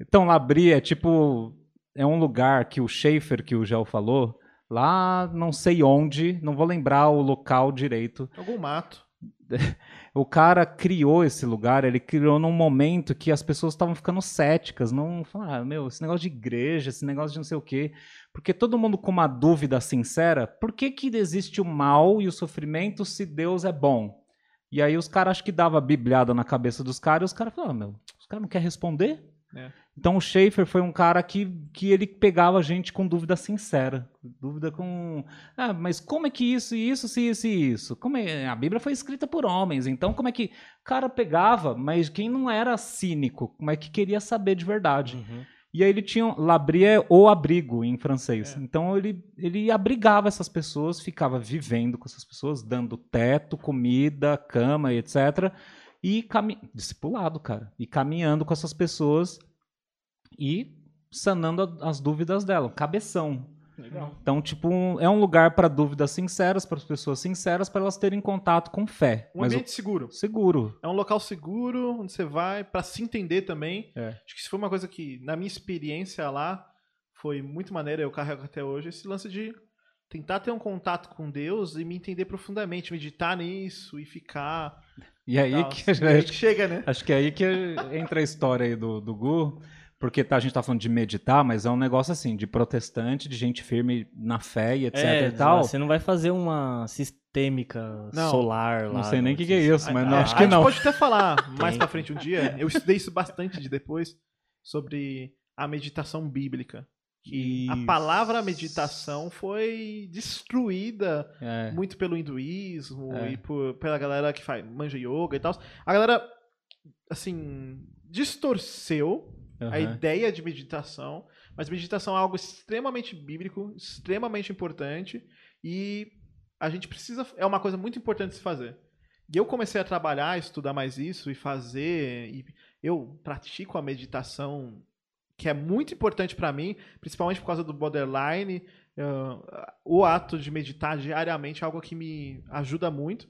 então, Labri é tipo. É um lugar que o Schaefer, que o Gel falou, lá não sei onde, não vou lembrar o local direito. Algum mato. O cara criou esse lugar, ele criou num momento que as pessoas estavam ficando céticas, não falaram, ah, meu, esse negócio de igreja, esse negócio de não sei o quê, porque todo mundo com uma dúvida sincera, por que que existe o mal e o sofrimento se Deus é bom? E aí os caras acho que dava bibliada na cabeça dos caras, e os caras falaram, ah, meu, os caras não querem responder? É. Então o Schaefer foi um cara que, que ele pegava a gente com dúvida sincera. Dúvida com. Ah, mas como é que isso e isso, se isso e isso? Como é? A Bíblia foi escrita por homens, então como é que. O cara pegava, mas quem não era cínico, como é que queria saber de verdade? Uhum. E aí ele tinha. Labri é o abrigo em francês. É. Então ele, ele abrigava essas pessoas, ficava vivendo com essas pessoas, dando teto, comida, cama e etc. E cami... discipulado, cara. E caminhando com essas pessoas e sanando as dúvidas dela. Cabeção. Legal. Então, tipo, é um lugar para dúvidas sinceras, para as pessoas sinceras, para elas terem contato com fé. Um Mas ambiente seguro. o... seguro. É um local seguro, onde você vai pra se entender também. É. Acho que isso foi uma coisa que, na minha experiência lá, foi muito maneira, eu carrego até hoje, esse lance de tentar ter um contato com Deus e me entender profundamente, meditar nisso e ficar. E aí tal. que E aí que chega, né? Acho que é aí que entra a história aí do, do Gu, porque tá, a gente tá falando de meditar, mas é um negócio assim, de protestante, de gente firme na fé e etc É, e tal. você não vai fazer uma sistêmica Não. solar lá. Não sei nem o que, que é isso, mas A- não, a- acho a que gente não. pode até falar mais pra frente um dia. Eu estudei isso bastante de depois sobre a meditação bíblica. Que a palavra meditação foi destruída É, muito pelo hinduísmo É. e por, pela galera que faz manja yoga e tal. A galera, assim, distorceu a aham. ideia de meditação, mas meditação é algo extremamente bíblico, extremamente importante e a gente precisa. É uma coisa muito importante de se fazer. E eu comecei a trabalhar, estudar mais isso e fazer. E eu pratico a meditação, que é muito importante para mim, principalmente por causa do borderline. Ah, o ato de meditar diariamente é algo que me ajuda muito.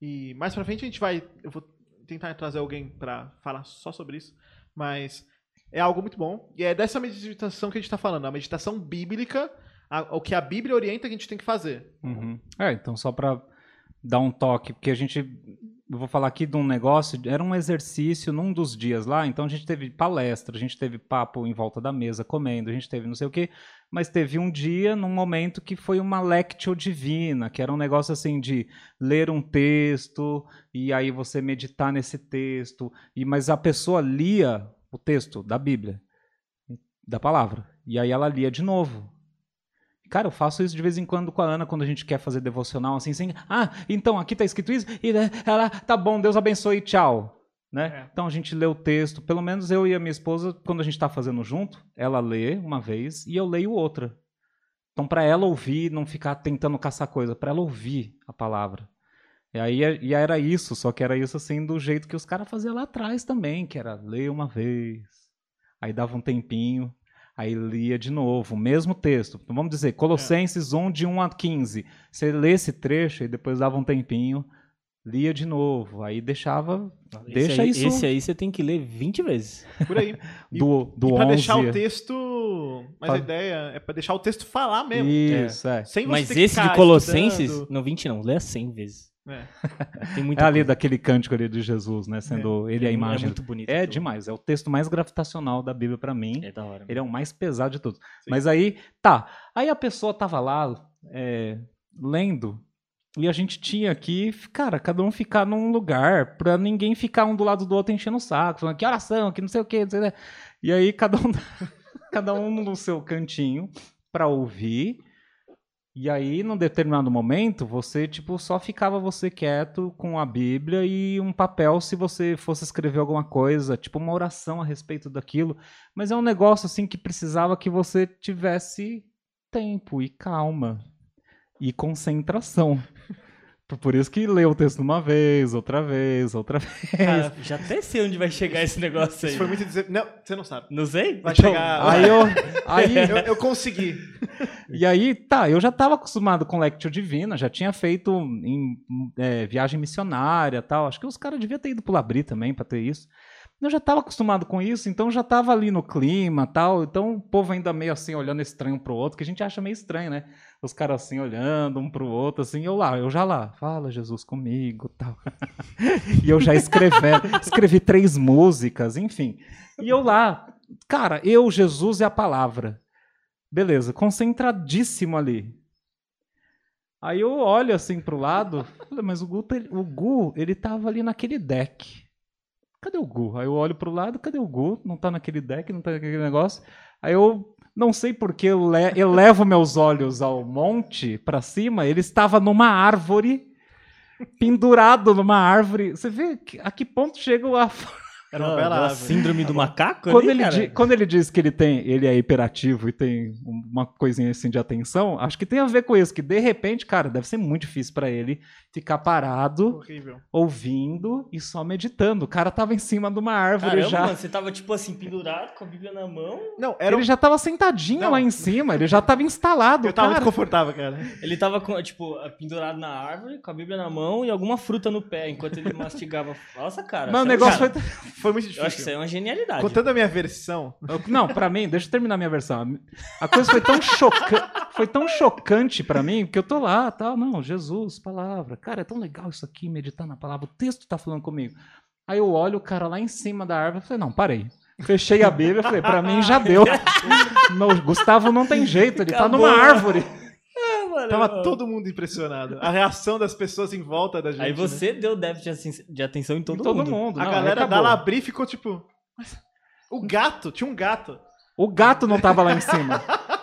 E mais pra frente a gente vai. Eu vou tentar trazer alguém pra falar só sobre isso. Mas é algo muito bom. E é dessa meditação que a gente tá falando. A meditação bíblica, a- o que a Bíblia orienta que a gente tem que fazer. Uhum. É, então só para dar um toque, porque a gente, eu vou falar aqui de um negócio, era um exercício num dos dias lá, então a gente teve palestra, a gente teve papo em volta da mesa comendo, a gente teve não sei o quê, mas teve um dia, num momento que foi uma lectio divina, que era um negócio assim de ler um texto e aí você meditar nesse texto, e mas a pessoa lia o texto da Bíblia, da palavra, e aí ela lia de novo. Cara, eu faço isso de vez em quando com a Ana, quando a gente quer fazer devocional, assim, assim, ah, então aqui tá escrito isso, e né, ela, tá bom, Deus abençoe, tchau. Né? É. Então a gente lê o texto, pelo menos eu e a minha esposa, quando a gente tá fazendo junto, ela lê uma vez e eu leio outra. Então, para ela ouvir, não ficar tentando caçar coisa, para ela ouvir a palavra. E aí e era isso, só que era isso assim do jeito que os caras faziam lá atrás também, que era ler uma vez, aí dava um tempinho, aí lia de novo, o mesmo texto. Então, vamos dizer, Colossenses 1, de 1 a 15. Você lê esse trecho e depois dava um tempinho, lia de novo, aí deixava. Esse deixa aí, isso Esse aí você tem que ler 20 vezes. Por aí. E- do, do e pra 11. deixar o texto. Mas Fa- a ideia é pra deixar o texto falar mesmo. Isso, é. Sem você Mas esse de Colossenses, estudando. não 20 não, lê 100 vezes. É. Tem É ali coisa. daquele cântico ali de Jesus, né? Sendo ele a imagem. É muito bonito. É demais, é o texto mais gravitacional da Bíblia pra mim. É da hora. Ele é o mais pesado de todos. Mas aí, tá. Aí a pessoa tava lá é, lendo e a gente tinha que, cara, cada um ficar num lugar pra ninguém ficar um do lado do outro enchendo o saco, falando que oração, que não sei o quê, não sei o quê. E aí cada um, cada um no seu cantinho pra ouvir. E aí, num determinado momento, você, tipo, só ficava você quieto com a Bíblia e um papel se você fosse escrever alguma coisa, tipo uma oração a respeito daquilo. Mas é um negócio, assim, que precisava que você tivesse tempo e calma e concentração. Por- isso que leu o texto uma vez, outra vez, outra vez. Cara, já até sei onde vai chegar esse negócio aí. Isso foi muito dizer. Não, você não sabe. Não sei? Vai Então, chegar. Aí eu, aí, eu, eu consegui. E aí, tá, eu já estava acostumado com Lectio Divina, já tinha feito em é, viagem missionária tal. Acho que os caras deviam ter ido pro Labri também para ter isso. Eu já estava acostumado com isso, então já estava ali no clima tal. Então o povo ainda meio assim, olhando estranho um pro outro, que a gente acha meio estranho, né? Os caras assim, olhando um pro outro, assim, eu lá, eu já lá, fala Jesus comigo tal. e eu já escrevendo, escrevi três músicas, enfim. E eu lá, cara, eu, Jesus e a palavra. Beleza, concentradíssimo ali. Aí eu olho assim pro lado, mas o Gu, tá- o Gu, ele tava ali naquele deck. Cadê o Gu? Aí eu olho pro lado, cadê o Gu? Não tá naquele deck, não tá naquele negócio. Aí eu não sei porque eu le- elevo meus olhos ao monte pra cima, ele estava numa árvore, pendurado numa árvore. Você vê que- a que ponto chega a Era uma Ah, bela síndrome do macaco quando ali, ele, quando ele diz que ele tem, ele é hiperativo e tem uma coisinha assim de atenção, acho que tem a ver com isso, que de repente, cara, deve ser muito difícil pra ele ficar parado, Horrível. ouvindo e só meditando. O cara tava em cima de uma árvore Caramba, já. mano, você tava tipo assim, pendurado com a Bíblia na mão. Não, era um... Ele já tava sentadinho Não. lá em cima, ele já tava instalado, Eu tava cara. muito confortável, cara. Ele tava, com, tipo, pendurado na árvore, com a Bíblia na mão e alguma fruta no pé, enquanto ele mastigava. Nossa, cara. Mas o você- negócio cara, foi. Foi muito Eu difícil. acho que isso aí é uma genialidade. Contando a minha versão, Não, pra mim, deixa eu terminar minha versão. A coisa foi tão chocante, foi tão chocante para mim, que eu tô lá, tal, não, Jesus, palavra. Cara, é tão legal isso aqui, meditar na palavra, o texto tá falando comigo. Aí eu olho o cara lá em cima da árvore, eu falei, não, parei. Fechei a Bíblia, falei, pra mim já deu. Não, Gustavo não tem jeito, ele tá Acabou. numa árvore. Ah, mano, tava eu- todo mundo impressionado. A reação das pessoas em volta da gente. Aí né? você deu déficit de atenção em todo, Todo mundo. mundo. A não, galera da. Labri ficou tipo. "Mas O gato, tinha um gato. O gato não tava lá em cima.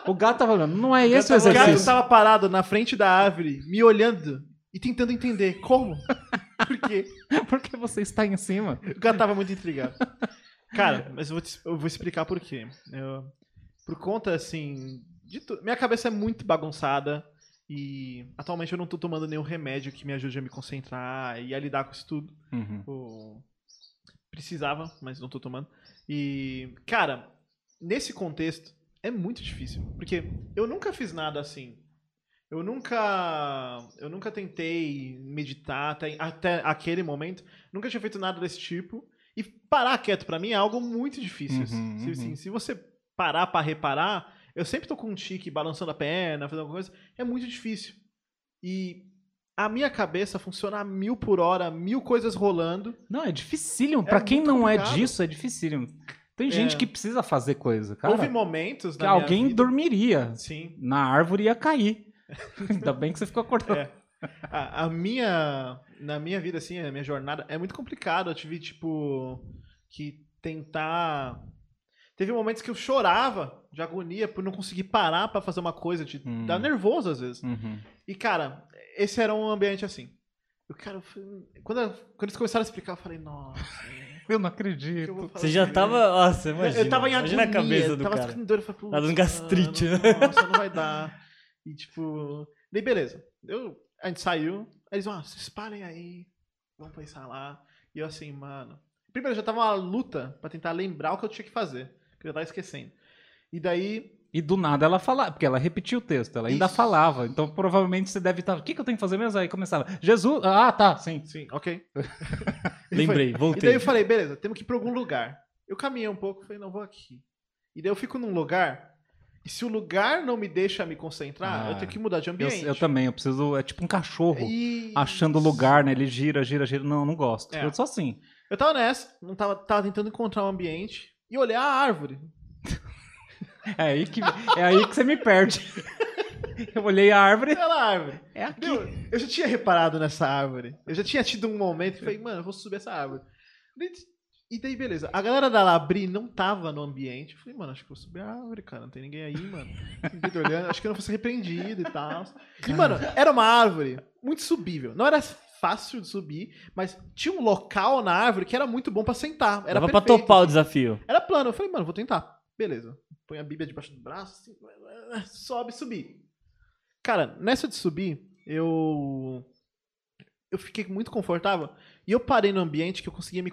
O gato tava olhando, não é esse o O gato exercício. tava parado na frente da árvore, me olhando e tentando entender como. Por quê? Por que você está em cima? O gato tava muito intrigado. Cara, mas eu vou, te- eu vou explicar por quê. Eu- por conta, assim. Minha cabeça é muito bagunçada. E atualmente eu não tô tomando nenhum remédio que me ajude a me concentrar e a lidar com isso tudo. Uhum. Ou precisava, mas não tô tomando. E, cara, nesse contexto é muito difícil, porque eu nunca fiz nada assim. Eu nunca, eu nunca tentei meditar até, até aquele momento. Nunca tinha feito nada desse tipo. E parar quieto pra mim é algo muito difícil. Uhum, se, uhum. assim, se você parar pra reparar, eu sempre tô com um tique balançando a perna, fazendo alguma coisa. É muito difícil. E a minha cabeça funciona a mil por hora, mil coisas rolando. Não, é dificílimo. Pra quem muito não é complicado. disso, é dificílimo. Tem gente É. que precisa fazer coisa, cara. Houve momentos que alguém vida- dormiria Sim. na árvore e ia cair. Ainda bem que você ficou acordado. É. A, a minha. Na minha vida, assim, a minha jornada é muito complicado. Eu tive, tipo, que tentar. teve momentos que eu chorava de agonia por não conseguir parar pra fazer uma coisa, de Hum. dar nervoso às vezes. Uhum. E, cara, esse era um ambiente assim. Eu, cara, eu fui- quando, eu- quando eles começaram a explicar, eu falei, nossa, Eu não eu acredito. vou Você já fazer? tava. Nossa, imagina. eu tava em imagina agonia, a cabeça do tava cara. ficando doido, eu falei, Tá dando "Putz, gastrite, mano, né?" Nossa, não vai dar. E tipo, daí beleza. Eu, a gente saiu, aí eles, ah, se espalhem aí, vamos pensar lá. E eu assim, mano. Primeiro, já tava uma luta pra tentar lembrar o que eu tinha que fazer, que eu já tava esquecendo. E daí, E do nada ela falava, porque ela repetia o texto, ela ainda Isso. falava. Então provavelmente você deve estar. O que, que eu tenho que fazer mesmo? Aí começava. Jesus. Ah, tá, sim. sim, ok. Lembrei, foi- E voltei. daí eu falei, beleza, temos que ir pra algum lugar. Eu caminhei um pouco, falei, não, vou aqui. E daí eu fico num lugar, e se o lugar não me deixa me concentrar, Ah, eu tenho que mudar de Eu, ambiente. eu também, eu preciso. É tipo um cachorro. E- Achando o lugar, né? Ele gira, gira, gira. Não, não gosto. É. Eu sou assim. Eu tava nessa, não tava, tava tentando encontrar um ambiente e olhar a árvore. É aí que, é aí que você me perde. Eu olhei a árvore. Aquela árvore. É aqui. Meu, eu já tinha reparado nessa árvore. Eu já tinha tido um momento que falei, mano, eu vou subir essa árvore. E daí, beleza. A galera da Labri não tava no ambiente. Eu falei, mano, acho que eu vou subir a árvore, cara. Não tem ninguém aí, mano. Ninguém tá olhando. Acho que eu não vou ser repreendido e tal. E, mano, era uma árvore muito subível. Não era fácil de subir, mas tinha um local na árvore que era muito bom pra sentar. Era Dava pra perfeito. topar o desafio. Era plano. Eu falei, mano, vou tentar. Beleza. Põe a Bíblia debaixo do braço, assim, sobe, subir. Cara, nessa de subir, eu. Eu fiquei muito confortável. E eu parei no ambiente que eu conseguia me,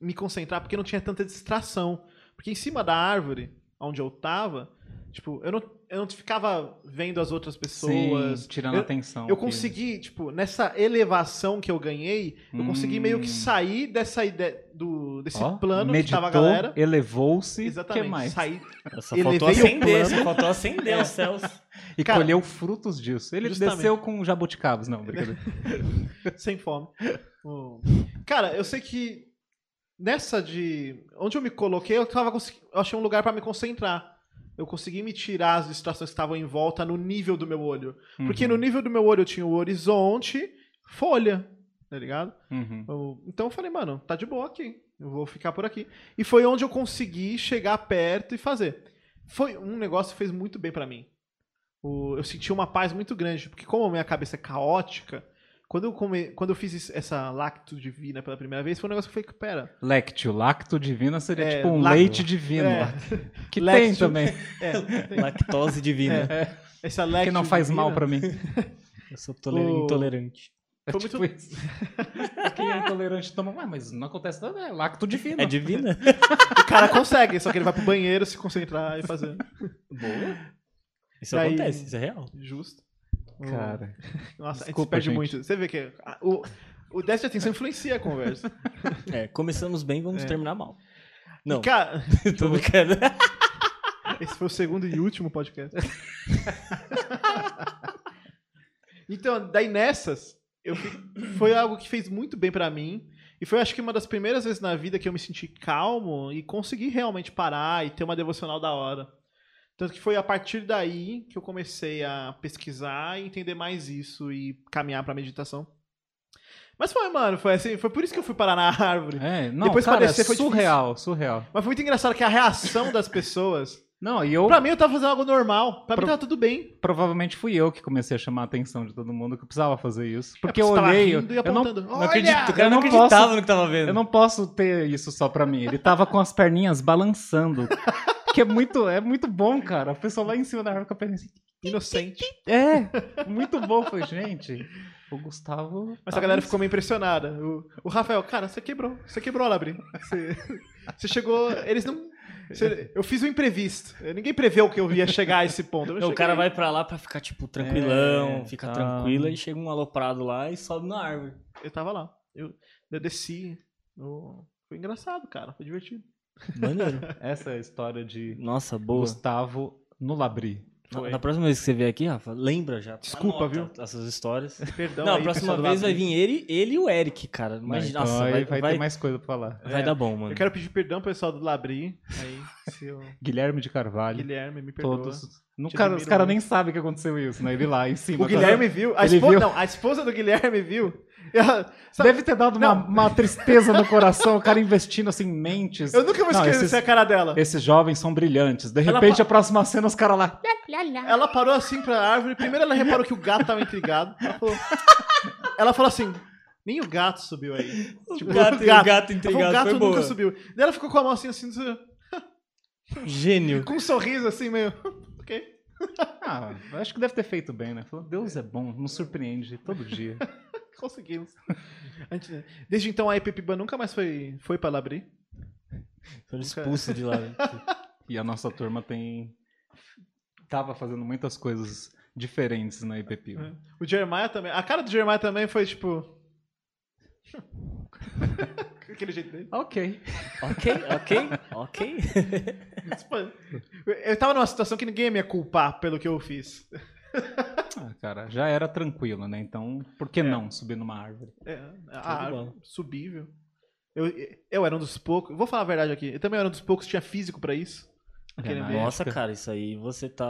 me concentrar porque não tinha tanta distração. Porque em cima da árvore, onde eu tava, tipo, eu não, eu não ficava vendo as outras pessoas. Sim, tirando eu, atenção. eu consegui, tipo, nessa elevação que eu ganhei, eu consegui meio que Hum. sair dessa ideia do desse Ó, plano meditou, que tava a galera. Elevou-se. O Exatamente. que mais? Saí. Só Elevei faltou acender, só faltou acender os céus. E Cara, colheu frutos disso. Ele justamente. desceu com jabuticabas. Não, brincadeira. sem fome. Cara, eu sei que nessa de. Onde eu me coloquei, eu, tava consegui- eu achei um lugar pra me concentrar. Eu consegui me tirar as distrações que estavam em volta no nível do meu olho. Porque Uhum, no nível do meu olho eu tinha o horizonte, folha, tá ligado? uhum. Eu- então eu falei, mano, tá de boa aqui. Eu vou ficar por aqui. E foi onde eu consegui chegar perto e fazer. Foi um negócio que fez muito bem pra mim. O- eu senti uma paz muito grande, porque como a minha cabeça é caótica, quando eu, come- quando eu fiz essa lacto divina pela primeira vez, foi um negócio que eu falei, pera, Lectio, lacto divina seria É, tipo um lacto. leite divino. É. Que tem Lectio. também. é, tem Lactose divina. essa Que lacto não faz divina mal pra mim. Eu sou O- intolerante. É Foi tipo muito- isso. Quem é intolerante toma. Ué, mas não acontece nada, é lacto divino. É divina? O cara consegue, só que ele vai pro banheiro se concentrar e fazer. Isso Daí- acontece, isso é real. Justo. Cara. Nossa, a gente se Desculpa, perde gente. muito. Você vê que a- o, o déficit de atenção influencia a conversa. É, começamos bem, vamos É. terminar mal. Não, E, cara, tô brincando. esse foi o segundo e último podcast. então, daí nessas, eu foi algo que fez muito bem pra mim. E foi, acho que, uma das primeiras vezes na vida que eu me senti calmo e consegui realmente parar e ter uma devocional da hora. Tanto que foi a partir daí que eu comecei a pesquisar e entender mais isso e caminhar pra meditação. Mas foi, mano, foi assim, foi por isso que eu fui parar na árvore. É, não, Depois pra cara, descer foi surreal, surreal. Mas foi muito engraçado que a reação das pessoas. Não, e eu Pra mim, eu tava fazendo algo normal. Pra Pro- mim, tava tudo bem. provavelmente fui eu que comecei a chamar a atenção de todo mundo que eu precisava fazer isso. Porque É, eu você tava olhei, eu, e eu não. Não acredito, o cara eu não não acreditava posso- no que tava vendo. eu não posso ter isso só pra mim. Ele tava com as perninhas balançando. que é muito, é muito bom, cara. A pessoa lá em cima da árvore com a perninha assim. Inocente. É, muito bom. Foi, gente. O Gustavo. Mas tá a galera muito- ficou meio impressionada. O, o Rafael, cara, você quebrou. Você quebrou a Labri. Você, você chegou. Eles não. você- eu fiz o imprevisto. Ninguém preveu que eu ia chegar a esse ponto. Não, o cara vai pra lá pra ficar, tipo, tranquilão, É, fica tá. tranquilo, e chega um aloprado lá e sobe na árvore. Eu tava lá. Eu, eu desci. eu- Foi engraçado, cara. Foi divertido. Maneiro. Essa é a história de Nossa, boa. Gustavo no Labri. Na, na próxima vez que você vier aqui, Rafa, lembra já. Desculpa, Anota Essas histórias. Perdão. não, a próxima vez vai vir ele, ele e o Eric, cara. Imagina, então nossa, vai, vai, vai, ter mais coisa pra falar. vai É, dar bom, mano. Eu quero pedir perdão pro pessoal do Labri. Aí. Seu Guilherme de Carvalho. Guilherme, me perdoa. Todos. Cara, os caras nem sabem que aconteceu isso, né? Ele lá em cima. O Guilherme viu, a esposa, viu. não, a esposa do Guilherme viu. Ela- Deve ter dado uma, Não. uma tristeza no coração, o cara investindo assim em mentes. eu nunca vou Não, esquecer esses- a cara dela. Esses jovens são brilhantes. De repente, pa- a próxima cena, os caras lá. Ela parou assim pra árvore. Primeiro ela reparou que o gato tava intrigado. Ela falou, ela falou assim: nem o gato subiu aí. Tipo, o gato, o gato falou, intrigado o gato foi nunca boa. subiu. Daí ela ficou com a mão assim, assim, Gênio. com um sorriso assim, meio. ok. Ah, acho que deve ter feito bem, né? Falou, Deus é bom, nos surpreende todo dia. Conseguimos. Desde então a Epipiba nunca mais foi, foi pra Labri. Foram expulsos de lá. né? E a nossa turma tem. Tava fazendo muitas coisas diferentes na IPP. É. O Jeremiah também. A cara do Jeremiah também foi tipo. Aquele jeito dele. Ok. ok, ok, ok. Eu tava numa situação que ninguém ia me culpar pelo que eu fiz. Ah, cara, já era tranquilo, né? Então, por que É. não subir numa árvore? É, a árvore, subível. Eu, eu era um dos poucos. Vou falar a verdade aqui. Eu também era um dos poucos que tinha físico pra isso. Meio. Nossa, cara, isso aí você tá.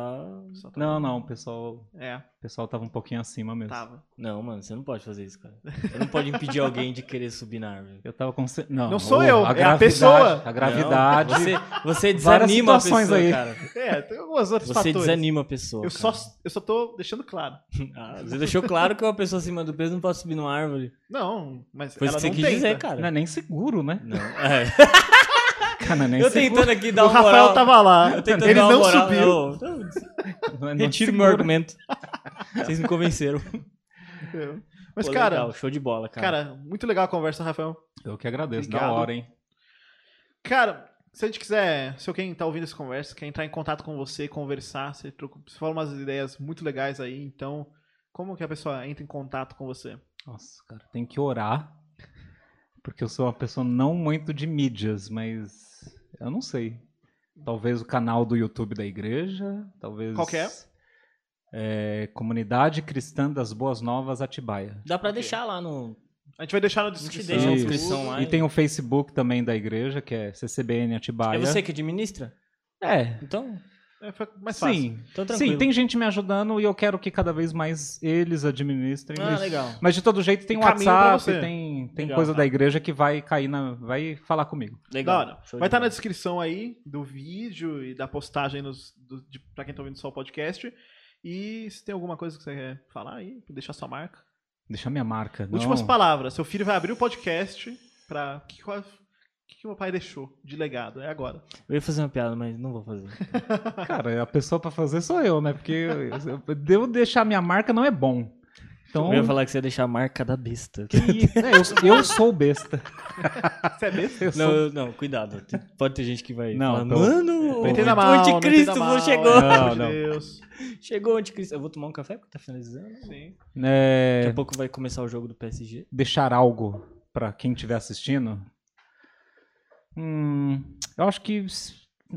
Tava- Não, não, o pessoal, É, o pessoal tava um pouquinho acima mesmo. tava. Não, mano, você não pode fazer isso, cara. Você não pode impedir alguém de querer subir na árvore. Eu tava com. Não, Não sou o- eu, é a pessoa. A gravidade. Não, você, você Várias desanima a situações pessoa, aí. cara. É, tem algumas outras Você fatores. desanima a pessoa. Eu cara. só, eu só tô deixando claro. Ah, você deixou claro que uma pessoa acima do peso não pode subir numa árvore. Não, mas Foi ela isso que você não quis tenta. dizer, cara. Não é nem seguro, né? Não. É. Cara, é nem Eu seguro. tentando aqui dar O uma Rafael moral. tava lá. Eu tentando Ele dar uma não moral. subiu. Não, não, Não é retiro meu argumento. Vocês me convenceram. Mas, Pô, cara, legal, show de bola, cara. cara, muito legal a conversa, Rafael. Eu que agradeço, da Obrigado. hora, hein? Cara, se a gente quiser, se alguém tá ouvindo essa conversa, quer entrar em contato com você, conversar, você, trocou, você falou umas ideias muito legais aí, então, como que a pessoa entra em contato com você? Nossa, cara, tem que orar. Porque eu sou uma pessoa não muito de mídias, mas eu não sei. Talvez o canal do YouTube da igreja, talvez. Qual que é? É, Comunidade Cristã das Boas Novas Atibaia. Dá pra Ok. deixar lá no. A gente vai deixar na gente descrição. deixa na descrição lá. E tem o Facebook também da igreja, que é CCBN Atibaia. É você que administra? É, Então, É, foi mais fácil. sim. tranquilo. Sim, tem gente me ajudando e eu quero que cada vez mais eles administrem Ah, isso. legal. Mas de todo jeito tem o WhatsApp, tem, tem Legal, coisa tá. da igreja que vai cair na. vai falar comigo. Legal. Vai estar na bola. descrição aí do vídeo e da postagem nos, do, de, pra quem tá ouvindo só o podcast. E se tem alguma coisa que você quer falar aí, deixar sua marca. Deixa minha marca. não- Últimas palavras. Seu filho vai abrir o podcast pra. O que, que, que meu pai deixou de legado? É agora. Eu ia fazer uma piada, mas não vou fazer. Cara, a pessoa pra fazer sou eu, né? Porque eu, eu deixar minha marca não é bom. Então. Eu ia falar que você ia deixar a marca da besta. que- é, eu, eu sou besta. Você é besta? Eu sou- Não, não, cuidado. Pode ter gente que vai Não, falar, tô- mano, Não entenda o mal. não anticristo mal, chegou. é, Não, não. Deus. Chegou o anticristo. Eu vou tomar um café porque tá finalizando. Sim. É, Daqui a pouco vai começar o jogo do PSG. deixar algo pra quem estiver assistindo. Hum, eu acho que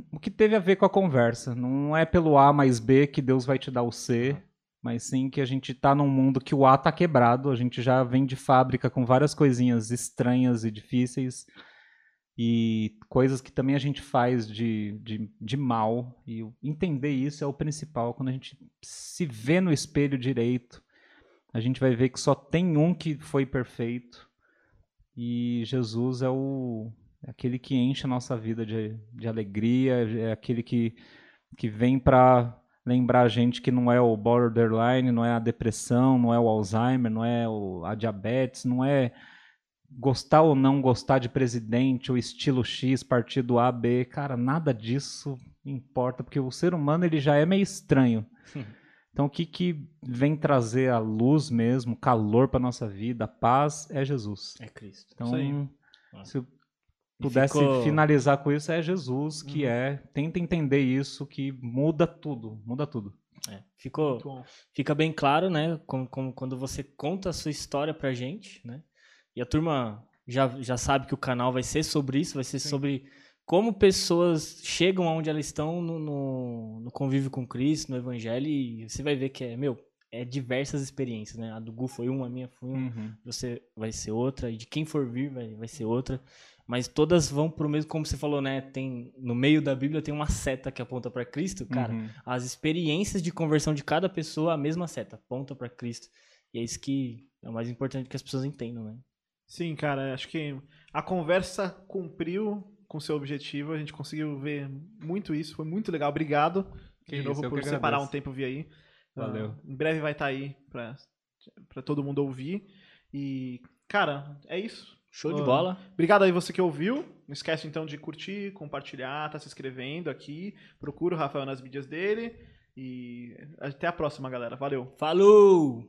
o que teve a ver com a conversa. Não é pelo A mais B que Deus vai te dar o C, mas sim que a gente tá num mundo que o A tá quebrado, a gente já vem de fábrica com várias coisinhas estranhas e difíceis. E coisas que também a gente faz de, de, de mal. E entender isso é o principal. Quando a gente se vê no espelho direito, a gente vai ver que só tem um que foi perfeito. E Jesus é o é aquele que enche a nossa vida de, de alegria, é aquele que, que vem para lembrar a gente que não é o borderline, não é a depressão, não é o Alzheimer, não é o, a diabetes, não é gostar ou não gostar de presidente, o estilo X, partido A, B, cara, nada disso importa, porque o ser humano ele já é meio estranho. Então, o que, que vem trazer a luz mesmo, calor para nossa vida, a paz, é Jesus. É Cristo. Então, se pudesse ficou- finalizar com isso, é Jesus que Uhum. é. Tenta entender isso, que muda tudo, muda tudo. É, ficou, fica bem claro, né? com- com- quando você conta a sua história pra gente, né? E a turma já, já sabe que o canal vai ser sobre isso, vai ser sobre como pessoas chegam aonde elas estão no, no, no convívio com Cristo, no Evangelho, e você vai ver que é, meu, é diversas experiências, né? A do Gu foi uma, a minha foi uma, Uhum. você vai ser outra, e de quem for vir vai, vai ser outra. Mas todas vão pro mesmo, como você falou, né? Tem, no meio da Bíblia tem uma seta que aponta para Cristo, cara. Uhum. As experiências de conversão de cada pessoa, a mesma seta, aponta para Cristo. E é isso que é o mais importante que as pessoas entendam, né? Sim, cara, acho que a conversa cumpriu com seu objetivo, a gente conseguiu ver muito isso, foi muito legal. Obrigado de Isso, novo por que separar um tempo vir aí. Valeu. Ah, em breve vai estar aí pra, pra todo mundo ouvir. E, cara, é isso. Show de Ah, bola. Obrigado aí você que ouviu. Não esquece então de curtir, compartilhar, tá se inscrevendo aqui. Procura o Rafael nas mídias dele. E até a próxima, galera. Valeu. Falou!